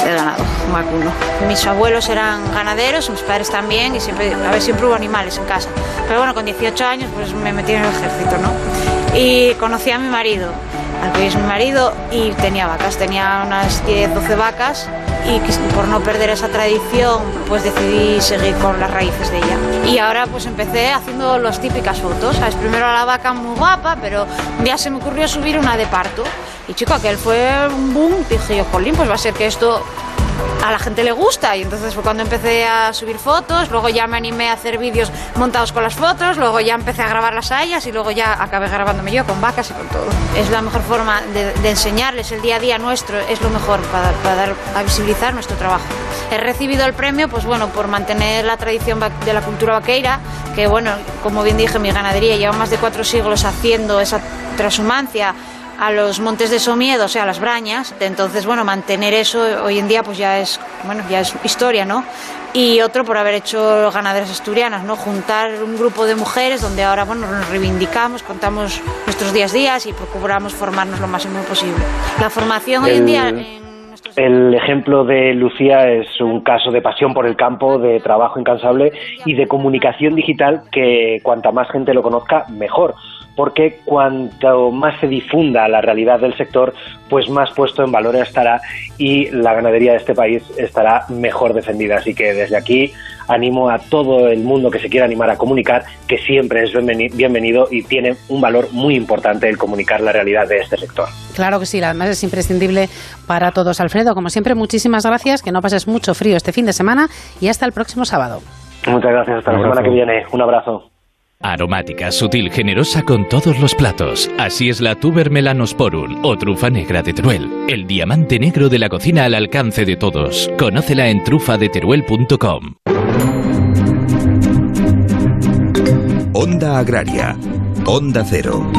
de ganado vacuno. Mis abuelos eran ganaderos, mis padres también, y siempre, a ver, siempre hubo animales en casa. Pero bueno, con 18 años pues me metí en el ejército, ¿no? Y conocí a mi marido, al que es mi marido, y tenía vacas, tenía unas 10, 12 vacas, y por no perder esa tradición, pues decidí seguir con las raíces de ella. Y ahora pues empecé haciendo las típicas fotos, ¿sabes? Primero a la vaca muy guapa, pero un día se me ocurrió subir una de parto. Y chico, aquel fue un boom, dije yo, jolín, pues va a ser que esto a la gente le gusta y entonces fue cuando empecé a subir fotos, luego ya me animé a hacer vídeos montados con las fotos, luego ya empecé a grabar las hayas y luego ya acabé grabándome yo con vacas y con todo. Es la mejor forma de, enseñarles el día a día nuestro, es lo mejor para, para, dar a visibilizar nuestro trabajo. He recibido el premio, pues bueno, por mantener la tradición de la cultura vaqueira, que bueno, como bien dije, mi ganadería lleva más de cuatro siglos haciendo esa transhumancia a los montes de Somiedo, o sea, a las brañas. Entonces, bueno, mantener eso hoy en día pues ya es, bueno, ya es historia, ¿no? Y otro por haber hecho ganaderas asturianas, ¿no? Juntar un grupo de mujeres donde ahora, bueno, nos reivindicamos, contamos nuestros días días y procuramos formarnos lo máximo posible. La formación hoy en día... El ejemplo de Lucía es un caso de pasión por el campo, de trabajo incansable y de comunicación digital que cuanta más gente lo conozca, mejor porque cuanto más se difunda la realidad del sector, pues más puesto en valor estará y la ganadería de este país estará mejor defendida. Así que desde aquí animo a todo el mundo que se quiera animar a comunicar, que siempre es bienvenido y tiene un valor muy importante el comunicar la realidad de este sector. Claro que sí, además es imprescindible para todos. Alfredo, como siempre, muchísimas gracias, que no pases mucho frío este fin de semana y hasta el próximo sábado. Muchas gracias, hasta la semana que viene. Un abrazo. Aromática, sutil, generosa con todos los platos. Así es la tuber melanosporum o trufa negra de Teruel. El diamante negro de la cocina al alcance de todos. Conócela en trufadeteruel.com. Onda Agraria. Onda Cero.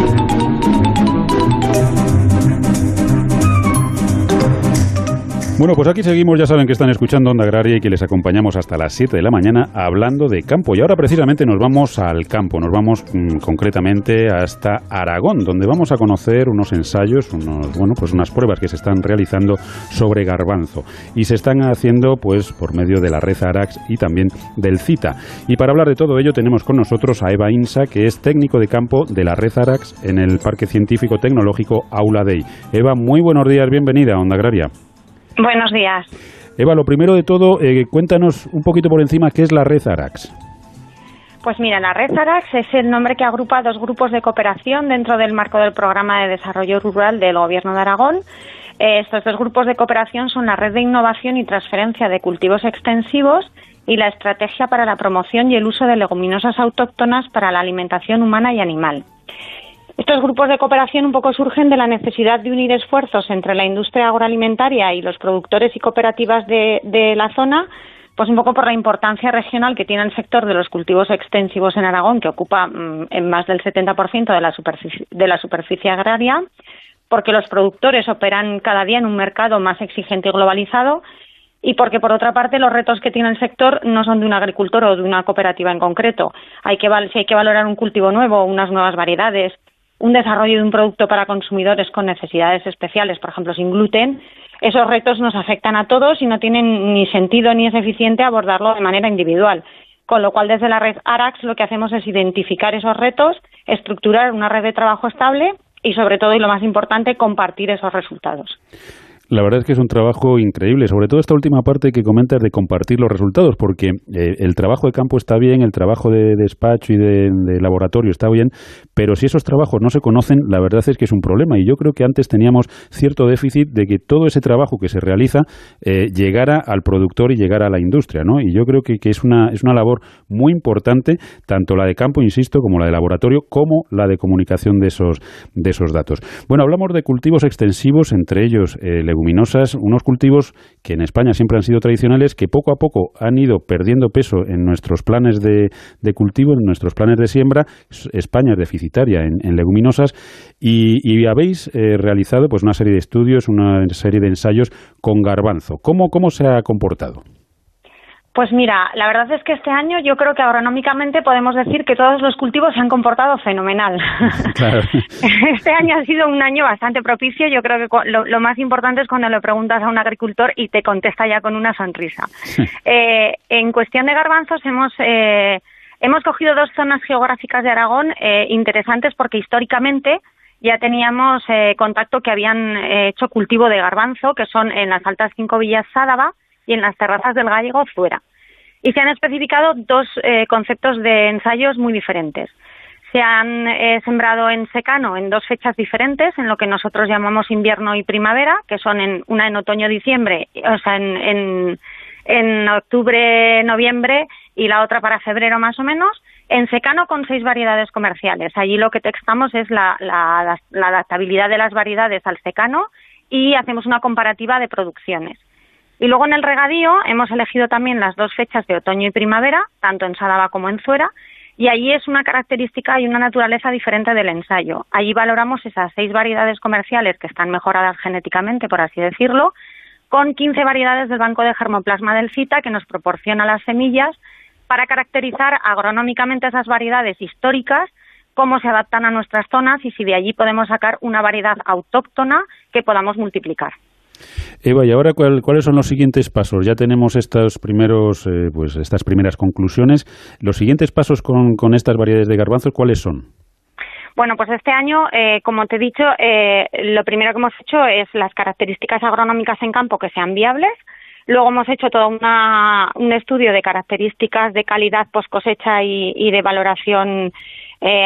Bueno, pues aquí seguimos, ya saben que están escuchando Onda Agraria y que les acompañamos hasta las 7 de la mañana hablando de campo. Y ahora precisamente nos vamos al campo, nos vamos mm, concretamente hasta Aragón, donde vamos a conocer unos ensayos, unos, bueno, pues unas pruebas que se están realizando sobre garbanzo. Y se están haciendo pues por medio de la red Arax y también del CITA. Y para hablar de todo ello tenemos con nosotros a Eva Insa, que es técnico de campo de la red Arax en el Parque Científico Tecnológico Aula Dei. Eva, muy buenos días, bienvenida a Onda Agraria. Buenos días. Eva, lo primero de todo, eh, cuéntanos un poquito por encima qué es la red ARAX. Pues mira, la red ARAX es el nombre que agrupa dos grupos de cooperación dentro del marco del Programa de Desarrollo Rural del Gobierno de Aragón. Eh, estos dos grupos de cooperación son la Red de Innovación y Transferencia de Cultivos Extensivos y la Estrategia para la Promoción y el Uso de Leguminosas Autóctonas para la Alimentación Humana y Animal. Estos grupos de cooperación un poco surgen de la necesidad de unir esfuerzos entre la industria agroalimentaria y los productores y cooperativas de, la zona, pues un poco por la importancia regional que tiene el sector de los cultivos extensivos en Aragón, que ocupa mm, más del 70% de la, superficie, de la superficie agraria, porque los productores operan cada día en un mercado más exigente y globalizado y porque, por otra parte, los retos que tiene el sector no son de un agricultor o de una cooperativa en concreto. Hay que, si hay que valorar un cultivo nuevo, unas nuevas variedades, un desarrollo de un producto para consumidores con necesidades especiales, por ejemplo, sin gluten, esos retos nos afectan a todos y no tienen ni sentido ni es eficiente abordarlo de manera individual. Con lo cual, desde la red ARAX lo que hacemos es identificar esos retos, estructurar una red de trabajo estable y, sobre todo, y lo más importante, compartir esos resultados. La verdad es que es un trabajo increíble, sobre todo esta última parte que comentas de compartir los resultados, porque eh, el trabajo de campo está bien, el trabajo de despacho y de, laboratorio está bien, pero si esos trabajos no se conocen, la verdad es que es un problema. Y yo creo que antes teníamos cierto déficit de que todo ese trabajo que se realiza eh, llegara al productor y llegara a la industria, ¿no? Y yo creo que, que es, una, es una labor muy importante, tanto la de campo, insisto, como la de laboratorio, como la de comunicación de esos, de esos datos. Bueno, hablamos de cultivos extensivos, entre ellos eh, unos cultivos que en España siempre han sido tradicionales, que poco a poco han ido perdiendo peso en nuestros planes de, cultivo, en nuestros planes de siembra. España es deficitaria en, leguminosas y, habéis eh, realizado pues una serie de estudios, una serie de ensayos con garbanzo. ¿Cómo, cómo se ha comportado? Pues mira, la verdad es que este año yo creo que agronómicamente podemos decir que todos los cultivos se han comportado fenomenal. Este año ha sido un año bastante propicio. Yo creo que lo, más importante es cuando le preguntas a un agricultor y te contesta ya con una sonrisa. Eh, en cuestión de garbanzos hemos eh, hemos cogido dos zonas geográficas de Aragón eh, interesantes porque históricamente ya teníamos contacto que habían hecho cultivo de garbanzo, que son en las Altas Cinco Villas Sádava y en las terrazas del Gallego fuera. Y se han especificado dos eh, conceptos de ensayos muy diferentes. Se han eh, sembrado en secano en dos fechas diferentes, en lo que nosotros llamamos invierno y primavera, que son en, una en otoño-diciembre, o sea, en, en, octubre-noviembre y la otra para febrero más o menos, en secano con seis variedades comerciales. Allí lo que textamos es la, la adaptabilidad de las variedades al secano y hacemos una comparativa de producciones. Y luego en el regadío hemos elegido también las dos fechas de otoño y primavera, tanto en Sadaba como en Zuera, y allí es una característica y una naturaleza diferente del ensayo. Allí valoramos esas seis variedades comerciales que están mejoradas genéticamente, por así decirlo, con 15 variedades del banco de germoplasma del CITA que nos proporciona las semillas para caracterizar agronómicamente esas variedades históricas, cómo se adaptan a nuestras zonas y si de allí podemos sacar una variedad autóctona que podamos multiplicar. Eva, ¿y ahora cuáles son los siguientes pasos? Ya tenemos estos primeros, eh, pues estas primeras conclusiones. Los siguientes pasos con, estas variedades de garbanzos, ¿cuáles son? Bueno, pues este año, eh, como te he dicho, eh, lo primero que hemos hecho es las características agronómicas en campo que sean viables. Luego hemos hecho todo un estudio de características de calidad post cosecha y, de valoración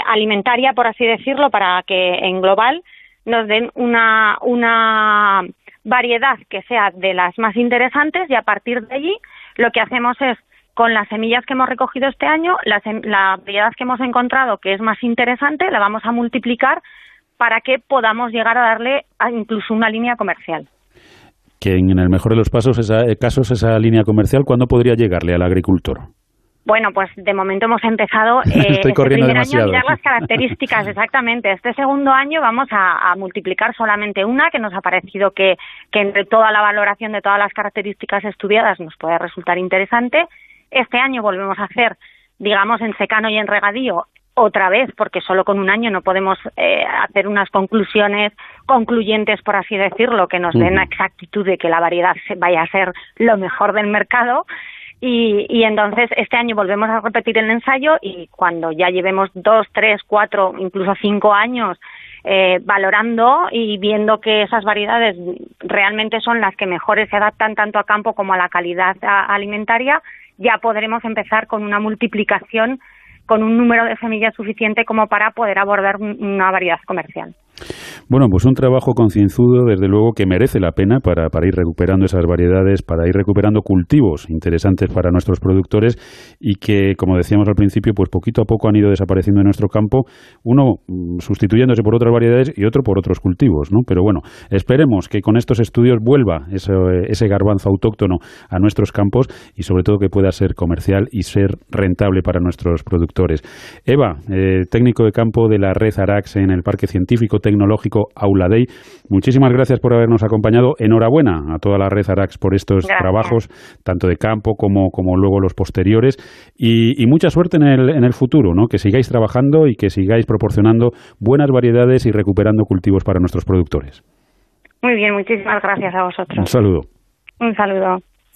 alimentaria, por así decirlo, para que en global nos den una, una variedad que sea de las más interesantes y a partir de allí lo que hacemos es con las semillas que hemos recogido este año, la, la variedad que hemos encontrado que es más interesante, la vamos a multiplicar para que podamos llegar a darle a incluso una línea comercial. Que en el mejor de los pasos, esa, eh, casos, esa línea comercial, ¿cuándo podría llegarle al agricultor? Bueno, pues de momento hemos empezado eh, este primer año a mirar las características, exactamente. Este segundo año vamos a, multiplicar solamente una, que nos ha parecido que, que entre toda la valoración de todas las características estudiadas nos puede resultar interesante. Este año volvemos a hacer, digamos, en secano y en regadío otra vez, porque solo con un año no podemos eh, hacer unas conclusiones concluyentes, por así decirlo, que nos den la exactitud de que la variedad vaya a ser lo mejor del mercado. Y, y, entonces este año volvemos a repetir el ensayo y cuando ya llevemos dos, tres, cuatro, incluso cinco años eh, valorando y viendo que esas variedades realmente son las que mejores se adaptan tanto a campo como a la calidad alimentaria, ya podremos empezar con una multiplicación con un número de semillas suficiente como para poder abordar una variedad comercial. Bueno, pues un trabajo concienzudo, desde luego, que merece la pena para, ir recuperando esas variedades, para ir recuperando cultivos interesantes para nuestros productores y que, como decíamos al principio, pues poquito a poco han ido desapareciendo en nuestro campo, uno mm, sustituyéndose por otras variedades y otro por otros cultivos, ¿no? Pero bueno, esperemos que con estos estudios vuelva ese, ese garbanzo autóctono a nuestros campos y sobre todo que pueda ser comercial y ser rentable para nuestros productores. Eva, eh, técnico de campo de la red Arax en el Parque Científico Tecnológico Aula Day. Muchísimas gracias por habernos acompañado. Enhorabuena a toda la red Arax por estos trabajos, tanto de campo como, como luego los posteriores. Y, mucha suerte en el, en el futuro, ¿no? que sigáis trabajando y que sigáis proporcionando buenas variedades y recuperando cultivos para nuestros productores. Muy bien, muchísimas gracias a vosotros. Un saludo. Un saludo.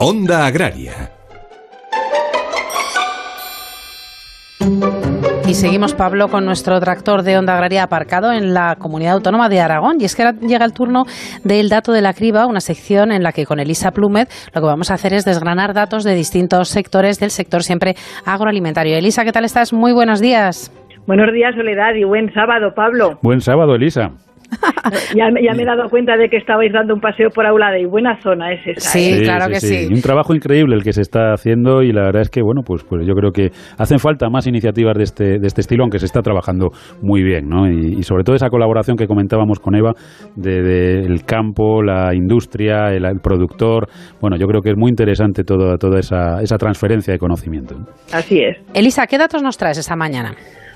Onda Agraria. Y seguimos, Pablo, con nuestro tractor de onda agraria aparcado en la comunidad autónoma de Aragón. Y es que ahora llega el turno del dato de la criba, una sección en la que con Elisa Plumet lo que vamos a hacer es desgranar datos de distintos sectores del sector siempre agroalimentario. Elisa, ¿qué tal estás? Muy buenos días. Buenos días, Soledad, y buen sábado, Pablo. Buen sábado, Elisa. ya, ya, me he dado cuenta de que estabais dando un paseo por Aulada y buena zona es esa. Sí, ¿eh? claro que sí. Un trabajo increíble el que se está haciendo y la verdad es que, bueno, pues, pues yo creo que hacen falta más iniciativas de este, de este estilo, aunque se está trabajando muy bien, ¿no? Y, y sobre todo esa colaboración que comentábamos con Eva del de, el campo, la industria, el, el, productor. Bueno, yo creo que es muy interesante toda, toda esa, esa transferencia de conocimiento. Así es. Elisa, ¿qué datos nos traes esta mañana?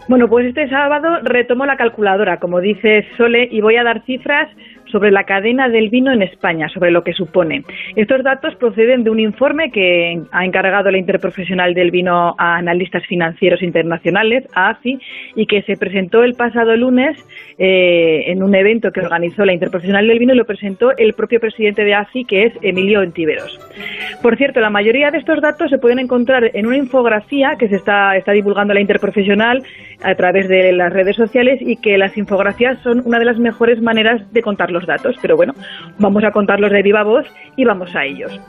Bueno, pues este sábado retomo la calculadora, como dice Sole, y voy a dar cifras sobre la cadena del vino en España, sobre lo que supone. Estos datos proceden de un informe que ha encargado la Interprofesional del Vino a Analistas Financieros Internacionales, AFI, y que se presentó el pasado lunes eh, en un evento que organizó la Interprofesional del Vino y lo presentó el propio presidente de AFI, que es Emilio Entiveros. Por cierto, la mayoría de estos datos se pueden encontrar en una infografía que se está, está divulgando la Interprofesional a través de las redes sociales y que las infografías son una de las mejores maneras de contar los datos, pero bueno, vamos a contarlos de viva voz y vamos a ellos.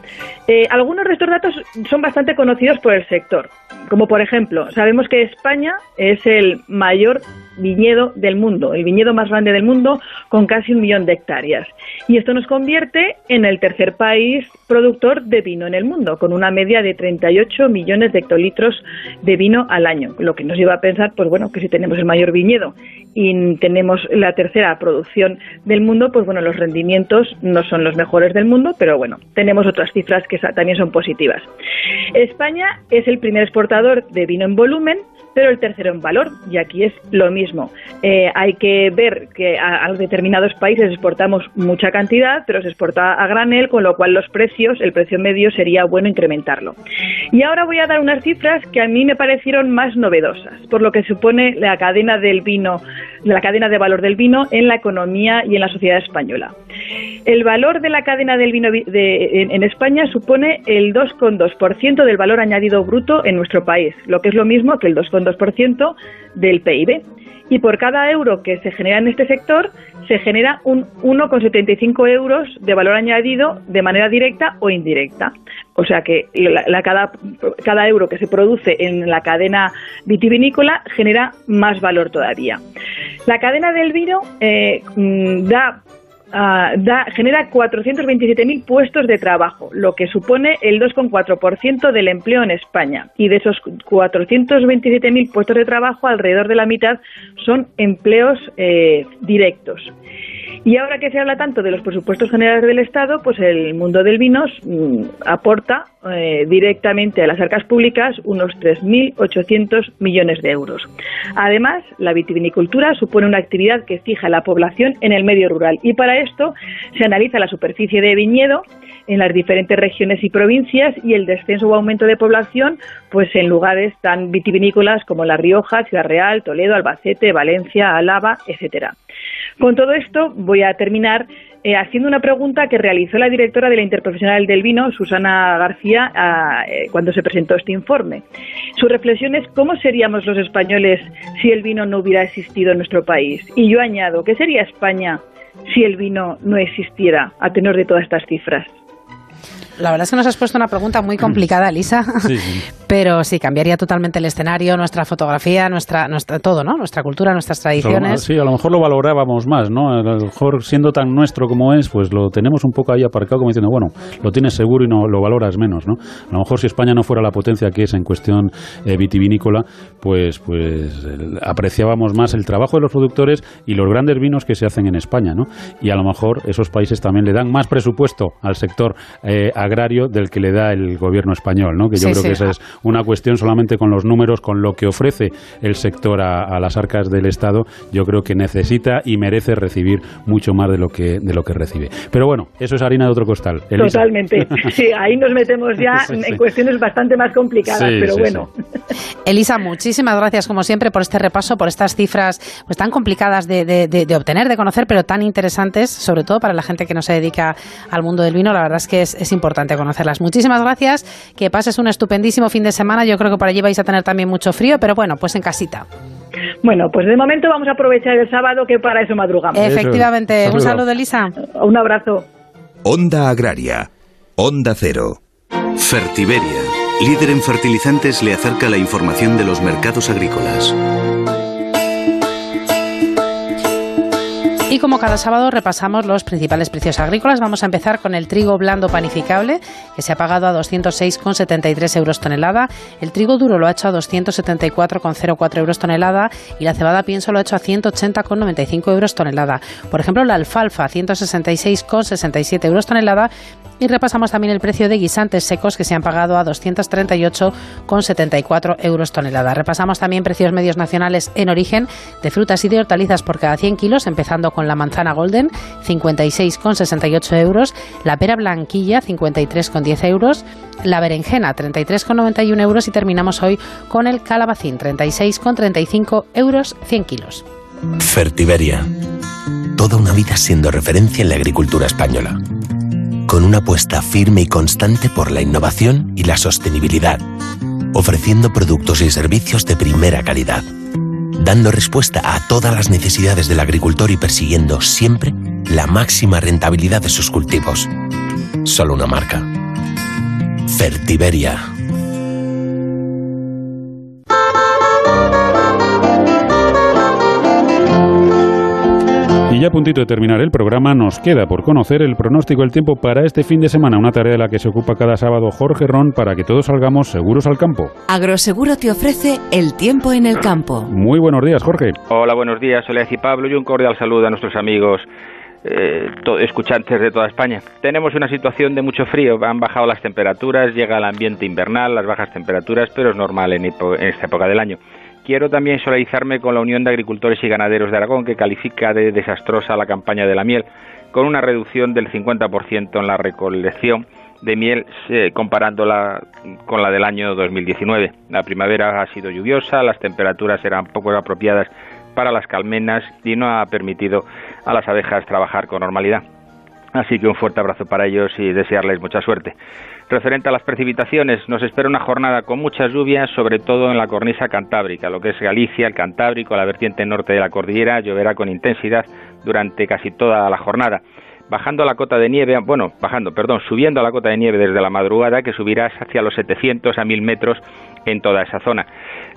Eh, algunos de estos datos son bastante conocidos por el sector, como por ejemplo, sabemos que España es el mayor viñedo del mundo, el viñedo más grande del mundo con casi un millón de hectáreas. Y esto nos convierte en el tercer país productor de vino en el mundo, con una media de 38 millones de hectolitros de vino al año, lo que nos lleva a pensar, pues bueno, que si tenemos el mayor viñedo y tenemos la tercera producción del mundo, pues bueno, los rendimientos no son los mejores del mundo, pero bueno, tenemos otras cifras que también son positivas. España es el primer exportador de vino en volumen, pero el tercero en valor, y aquí es lo mismo. Eh, hay que ver que a, a, determinados países exportamos mucha cantidad, pero se exporta a granel, con lo cual los precios, el precio medio sería bueno incrementarlo. Y ahora voy a dar unas cifras que a mí me parecieron más novedosas, por lo que supone la cadena del vino, la cadena de valor del vino en la economía y en la sociedad española. El valor de la cadena del vino de, en, en España supone el 2,2% del valor añadido bruto en nuestro país, lo que es lo mismo que el 2,2% del PIB. Y por cada euro que se genera en este sector, se genera un 1,75 euros de valor añadido de manera directa o indirecta. O sea que la, cada, cada euro que se produce en la cadena vitivinícola genera más valor todavía. La cadena del vino eh, da Uh, da, genera 427.000 puestos de trabajo, lo que supone el 2,4% del empleo en España. Y de esos 427.000 puestos de trabajo, alrededor de la mitad son empleos eh, directos. Y ahora que se habla tanto de los presupuestos generales del Estado, pues el mundo del vino mmm, aporta eh, directamente a las arcas públicas unos 3.800 millones de euros. Además, la vitivinicultura supone una actividad que fija la población en el medio rural y para esto se analiza la superficie de viñedo en las diferentes regiones y provincias y el descenso o aumento de población pues en lugares tan vitivinícolas como La Rioja, Ciudad Real, Toledo, Albacete, Valencia, Álava, etcétera. Con todo esto voy a terminar eh, haciendo una pregunta que realizó la directora de la Interprofesional del Vino, Susana García, a, eh, cuando se presentó este informe. Su reflexión es cómo seríamos los españoles si el vino no hubiera existido en nuestro país. Y yo añado, ¿qué sería España si el vino no existiera a tenor de todas estas cifras? La verdad es que nos has puesto una pregunta muy complicada, Lisa. Sí, sí. Pero sí, cambiaría totalmente el escenario, nuestra fotografía, nuestra, nuestra todo, ¿no? Nuestra cultura, nuestras tradiciones. Sí, a lo mejor lo valorábamos más, ¿no? A lo mejor siendo tan nuestro como es, pues lo tenemos un poco ahí aparcado como diciendo, bueno, lo tienes seguro y no lo valoras menos, ¿no? A lo mejor si España no fuera la potencia que es en cuestión eh, vitivinícola, pues, pues apreciábamos más el trabajo de los productores y los grandes vinos que se hacen en España, ¿no? Y a lo mejor esos países también le dan más presupuesto al sector eh, agrario del que le da el gobierno español, ¿no? Que yo sí, creo sí. que esa es una cuestión solamente con los números, con lo que ofrece el sector a, a las arcas del Estado, yo creo que necesita y merece recibir mucho más de lo que, de lo que recibe. Pero bueno, eso es harina de otro costal. Elisa. Totalmente. Sí, ahí nos metemos ya Sí, sí. en cuestiones bastante más complicadas, Sí, pero sí, bueno. Elisa, muchísimas gracias como siempre por este repaso, por estas cifras pues tan complicadas de, de- de- de obtener, de conocer, pero tan interesantes, sobre todo para la gente que no se dedica al mundo del vino. La verdad es que es, es importante conocerlas. Muchísimas gracias, que pases un estupendísimo fin de semana. Yo creo que por allí vais a tener también mucho frío, pero bueno, pues en casita. Bueno, pues de momento vamos a aprovechar el sábado que para eso madrugamos. Efectivamente, un saludo, Elisa. Un abrazo. Onda Agraria. Onda Cero. Fertiberia, líder en fertilizantes, le acerca la información de los mercados agrícolas. Y como cada sábado repasamos los principales precios agrícolas, vamos a empezar con el trigo blando panificable, que se ha pagado a 206,73 euros tonelada. El trigo duro lo ha hecho a 274,04 euros tonelada y la cebada pienso lo ha hecho a 180,95 euros tonelada. Por ejemplo, la alfalfa a 166,67 euros tonelada. Y repasamos también el precio de guisantes secos que se han pagado a 238,74 euros tonelada. Repasamos también precios medios nacionales en origen de frutas y de hortalizas por cada 100 kilos, empezando con la manzana golden, 56,68 euros, la pera blanquilla, 53,10 euros, la berenjena, 33,91 euros y terminamos hoy con el calabacín, 36,35 euros 100 kilos. Fertiberia. Toda una vida siendo referencia en la agricultura española. Con una apuesta firme y constante por la innovación y la sostenibilidad. Ofreciendo productos y servicios de primera calidad. Dando respuesta a todas las necesidades del agricultor y persiguiendo siempre la máxima rentabilidad de sus cultivos. Solo una marca. Fertiberia. Y ya a puntito de terminar el programa, nos queda por conocer el pronóstico del tiempo para este fin de semana, una tarea de la que se ocupa cada sábado Jorge Ron para que todos salgamos seguros al campo. Agroseguro te ofrece el tiempo en el campo. Muy buenos días, Jorge. Hola, buenos días. Soy y Pablo y un cordial saludo a nuestros amigos eh, to- escuchantes de toda España. Tenemos una situación de mucho frío. Han bajado las temperaturas, llega el ambiente invernal, las bajas temperaturas, pero es normal en esta época del año. Quiero también solidarizarme con la Unión de Agricultores y Ganaderos de Aragón, que califica de desastrosa la campaña de la miel, con una reducción del 50% en la recolección de miel eh, comparándola con la del año 2019. La primavera ha sido lluviosa, las temperaturas eran poco apropiadas para las calmenas y no ha permitido a las abejas trabajar con normalidad. Así que un fuerte abrazo para ellos y desearles mucha suerte. Referente a las precipitaciones, nos espera una jornada con muchas lluvias, sobre todo en la cornisa cantábrica, lo que es Galicia, el Cantábrico, la vertiente norte de la cordillera, lloverá con intensidad durante casi toda la jornada. Bajando la cota de nieve, bueno, bajando, perdón, subiendo la cota de nieve desde la madrugada, que subirá hacia los 700 a 1000 metros en toda esa zona.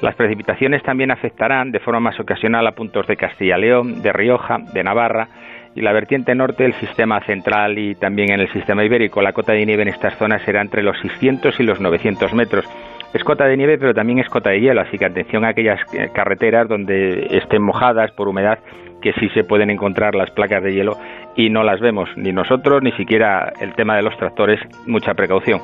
Las precipitaciones también afectarán de forma más ocasional a puntos de Castilla-León, de Rioja, de Navarra, y la vertiente norte del sistema central y también en el sistema ibérico. La cota de nieve en estas zonas será entre los 600 y los 900 metros. Es cota de nieve, pero también es cota de hielo, así que atención a aquellas eh, carreteras donde estén mojadas por humedad, que sí se pueden encontrar las placas de hielo y no las vemos, ni nosotros, ni siquiera el tema de los tractores, mucha precaución.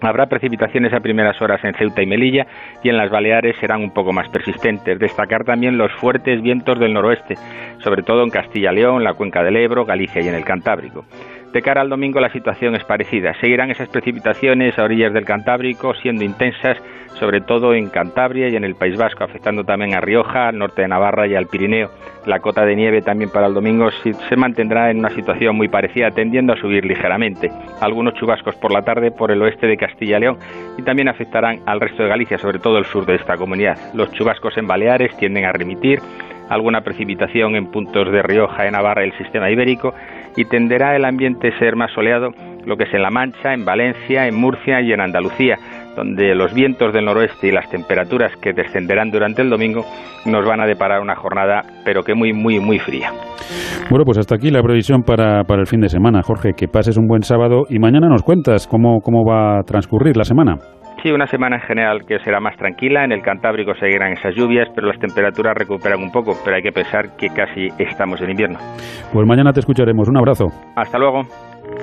Habrá precipitaciones a primeras horas en Ceuta y Melilla y en las Baleares serán un poco más persistentes. Destacar también los fuertes vientos del noroeste, sobre todo en Castilla-León, la cuenca del Ebro, Galicia y en el Cantábrico. De cara al domingo la situación es parecida. Seguirán esas precipitaciones a orillas del Cantábrico siendo intensas, sobre todo en Cantabria y en el País Vasco, afectando también a Rioja, al norte de Navarra y al Pirineo. La cota de nieve también para el domingo se mantendrá en una situación muy parecida, tendiendo a subir ligeramente. Algunos chubascos por la tarde por el oeste de Castilla y León y también afectarán al resto de Galicia, sobre todo el sur de esta comunidad. Los chubascos en Baleares tienden a remitir, alguna precipitación en puntos de Rioja, en Navarra y el sistema ibérico y tenderá el ambiente a ser más soleado, lo que es en La Mancha, en Valencia, en Murcia y en Andalucía, donde los vientos del noroeste y las temperaturas que descenderán durante el domingo nos van a deparar una jornada, pero que muy, muy, muy fría. Bueno, pues hasta aquí la previsión para, para el fin de semana. Jorge, que pases un buen sábado y mañana nos cuentas cómo, cómo va a transcurrir la semana. Sí, una semana en general que será más tranquila. En el Cantábrico seguirán esas lluvias, pero las temperaturas recuperan un poco. Pero hay que pensar que casi estamos en invierno. Pues mañana te escucharemos. Un abrazo. Hasta luego.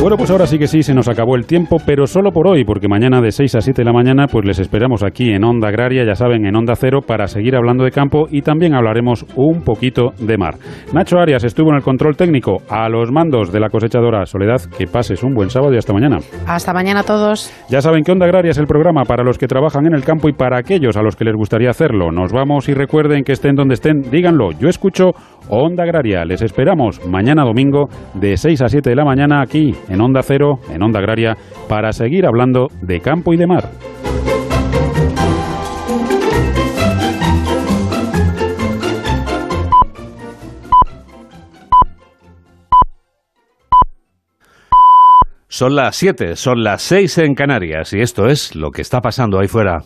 Bueno, pues ahora sí que sí, se nos acabó el tiempo, pero solo por hoy, porque mañana de 6 a 7 de la mañana, pues les esperamos aquí en Onda Agraria, ya saben, en Onda Cero, para seguir hablando de campo y también hablaremos un poquito de mar. Nacho Arias estuvo en el control técnico, a los mandos de la cosechadora Soledad, que pases un buen sábado y hasta mañana. Hasta mañana a todos. Ya saben que Onda Agraria es el programa para los que trabajan en el campo y para aquellos a los que les gustaría hacerlo. Nos vamos y recuerden que estén donde estén, díganlo, yo escucho Onda Agraria. Les esperamos mañana domingo de 6 a 7 de la mañana aquí en Onda Cero, en Onda Agraria, para seguir hablando de campo y de mar. Son las 7, son las 6 en Canarias y esto es lo que está pasando ahí fuera.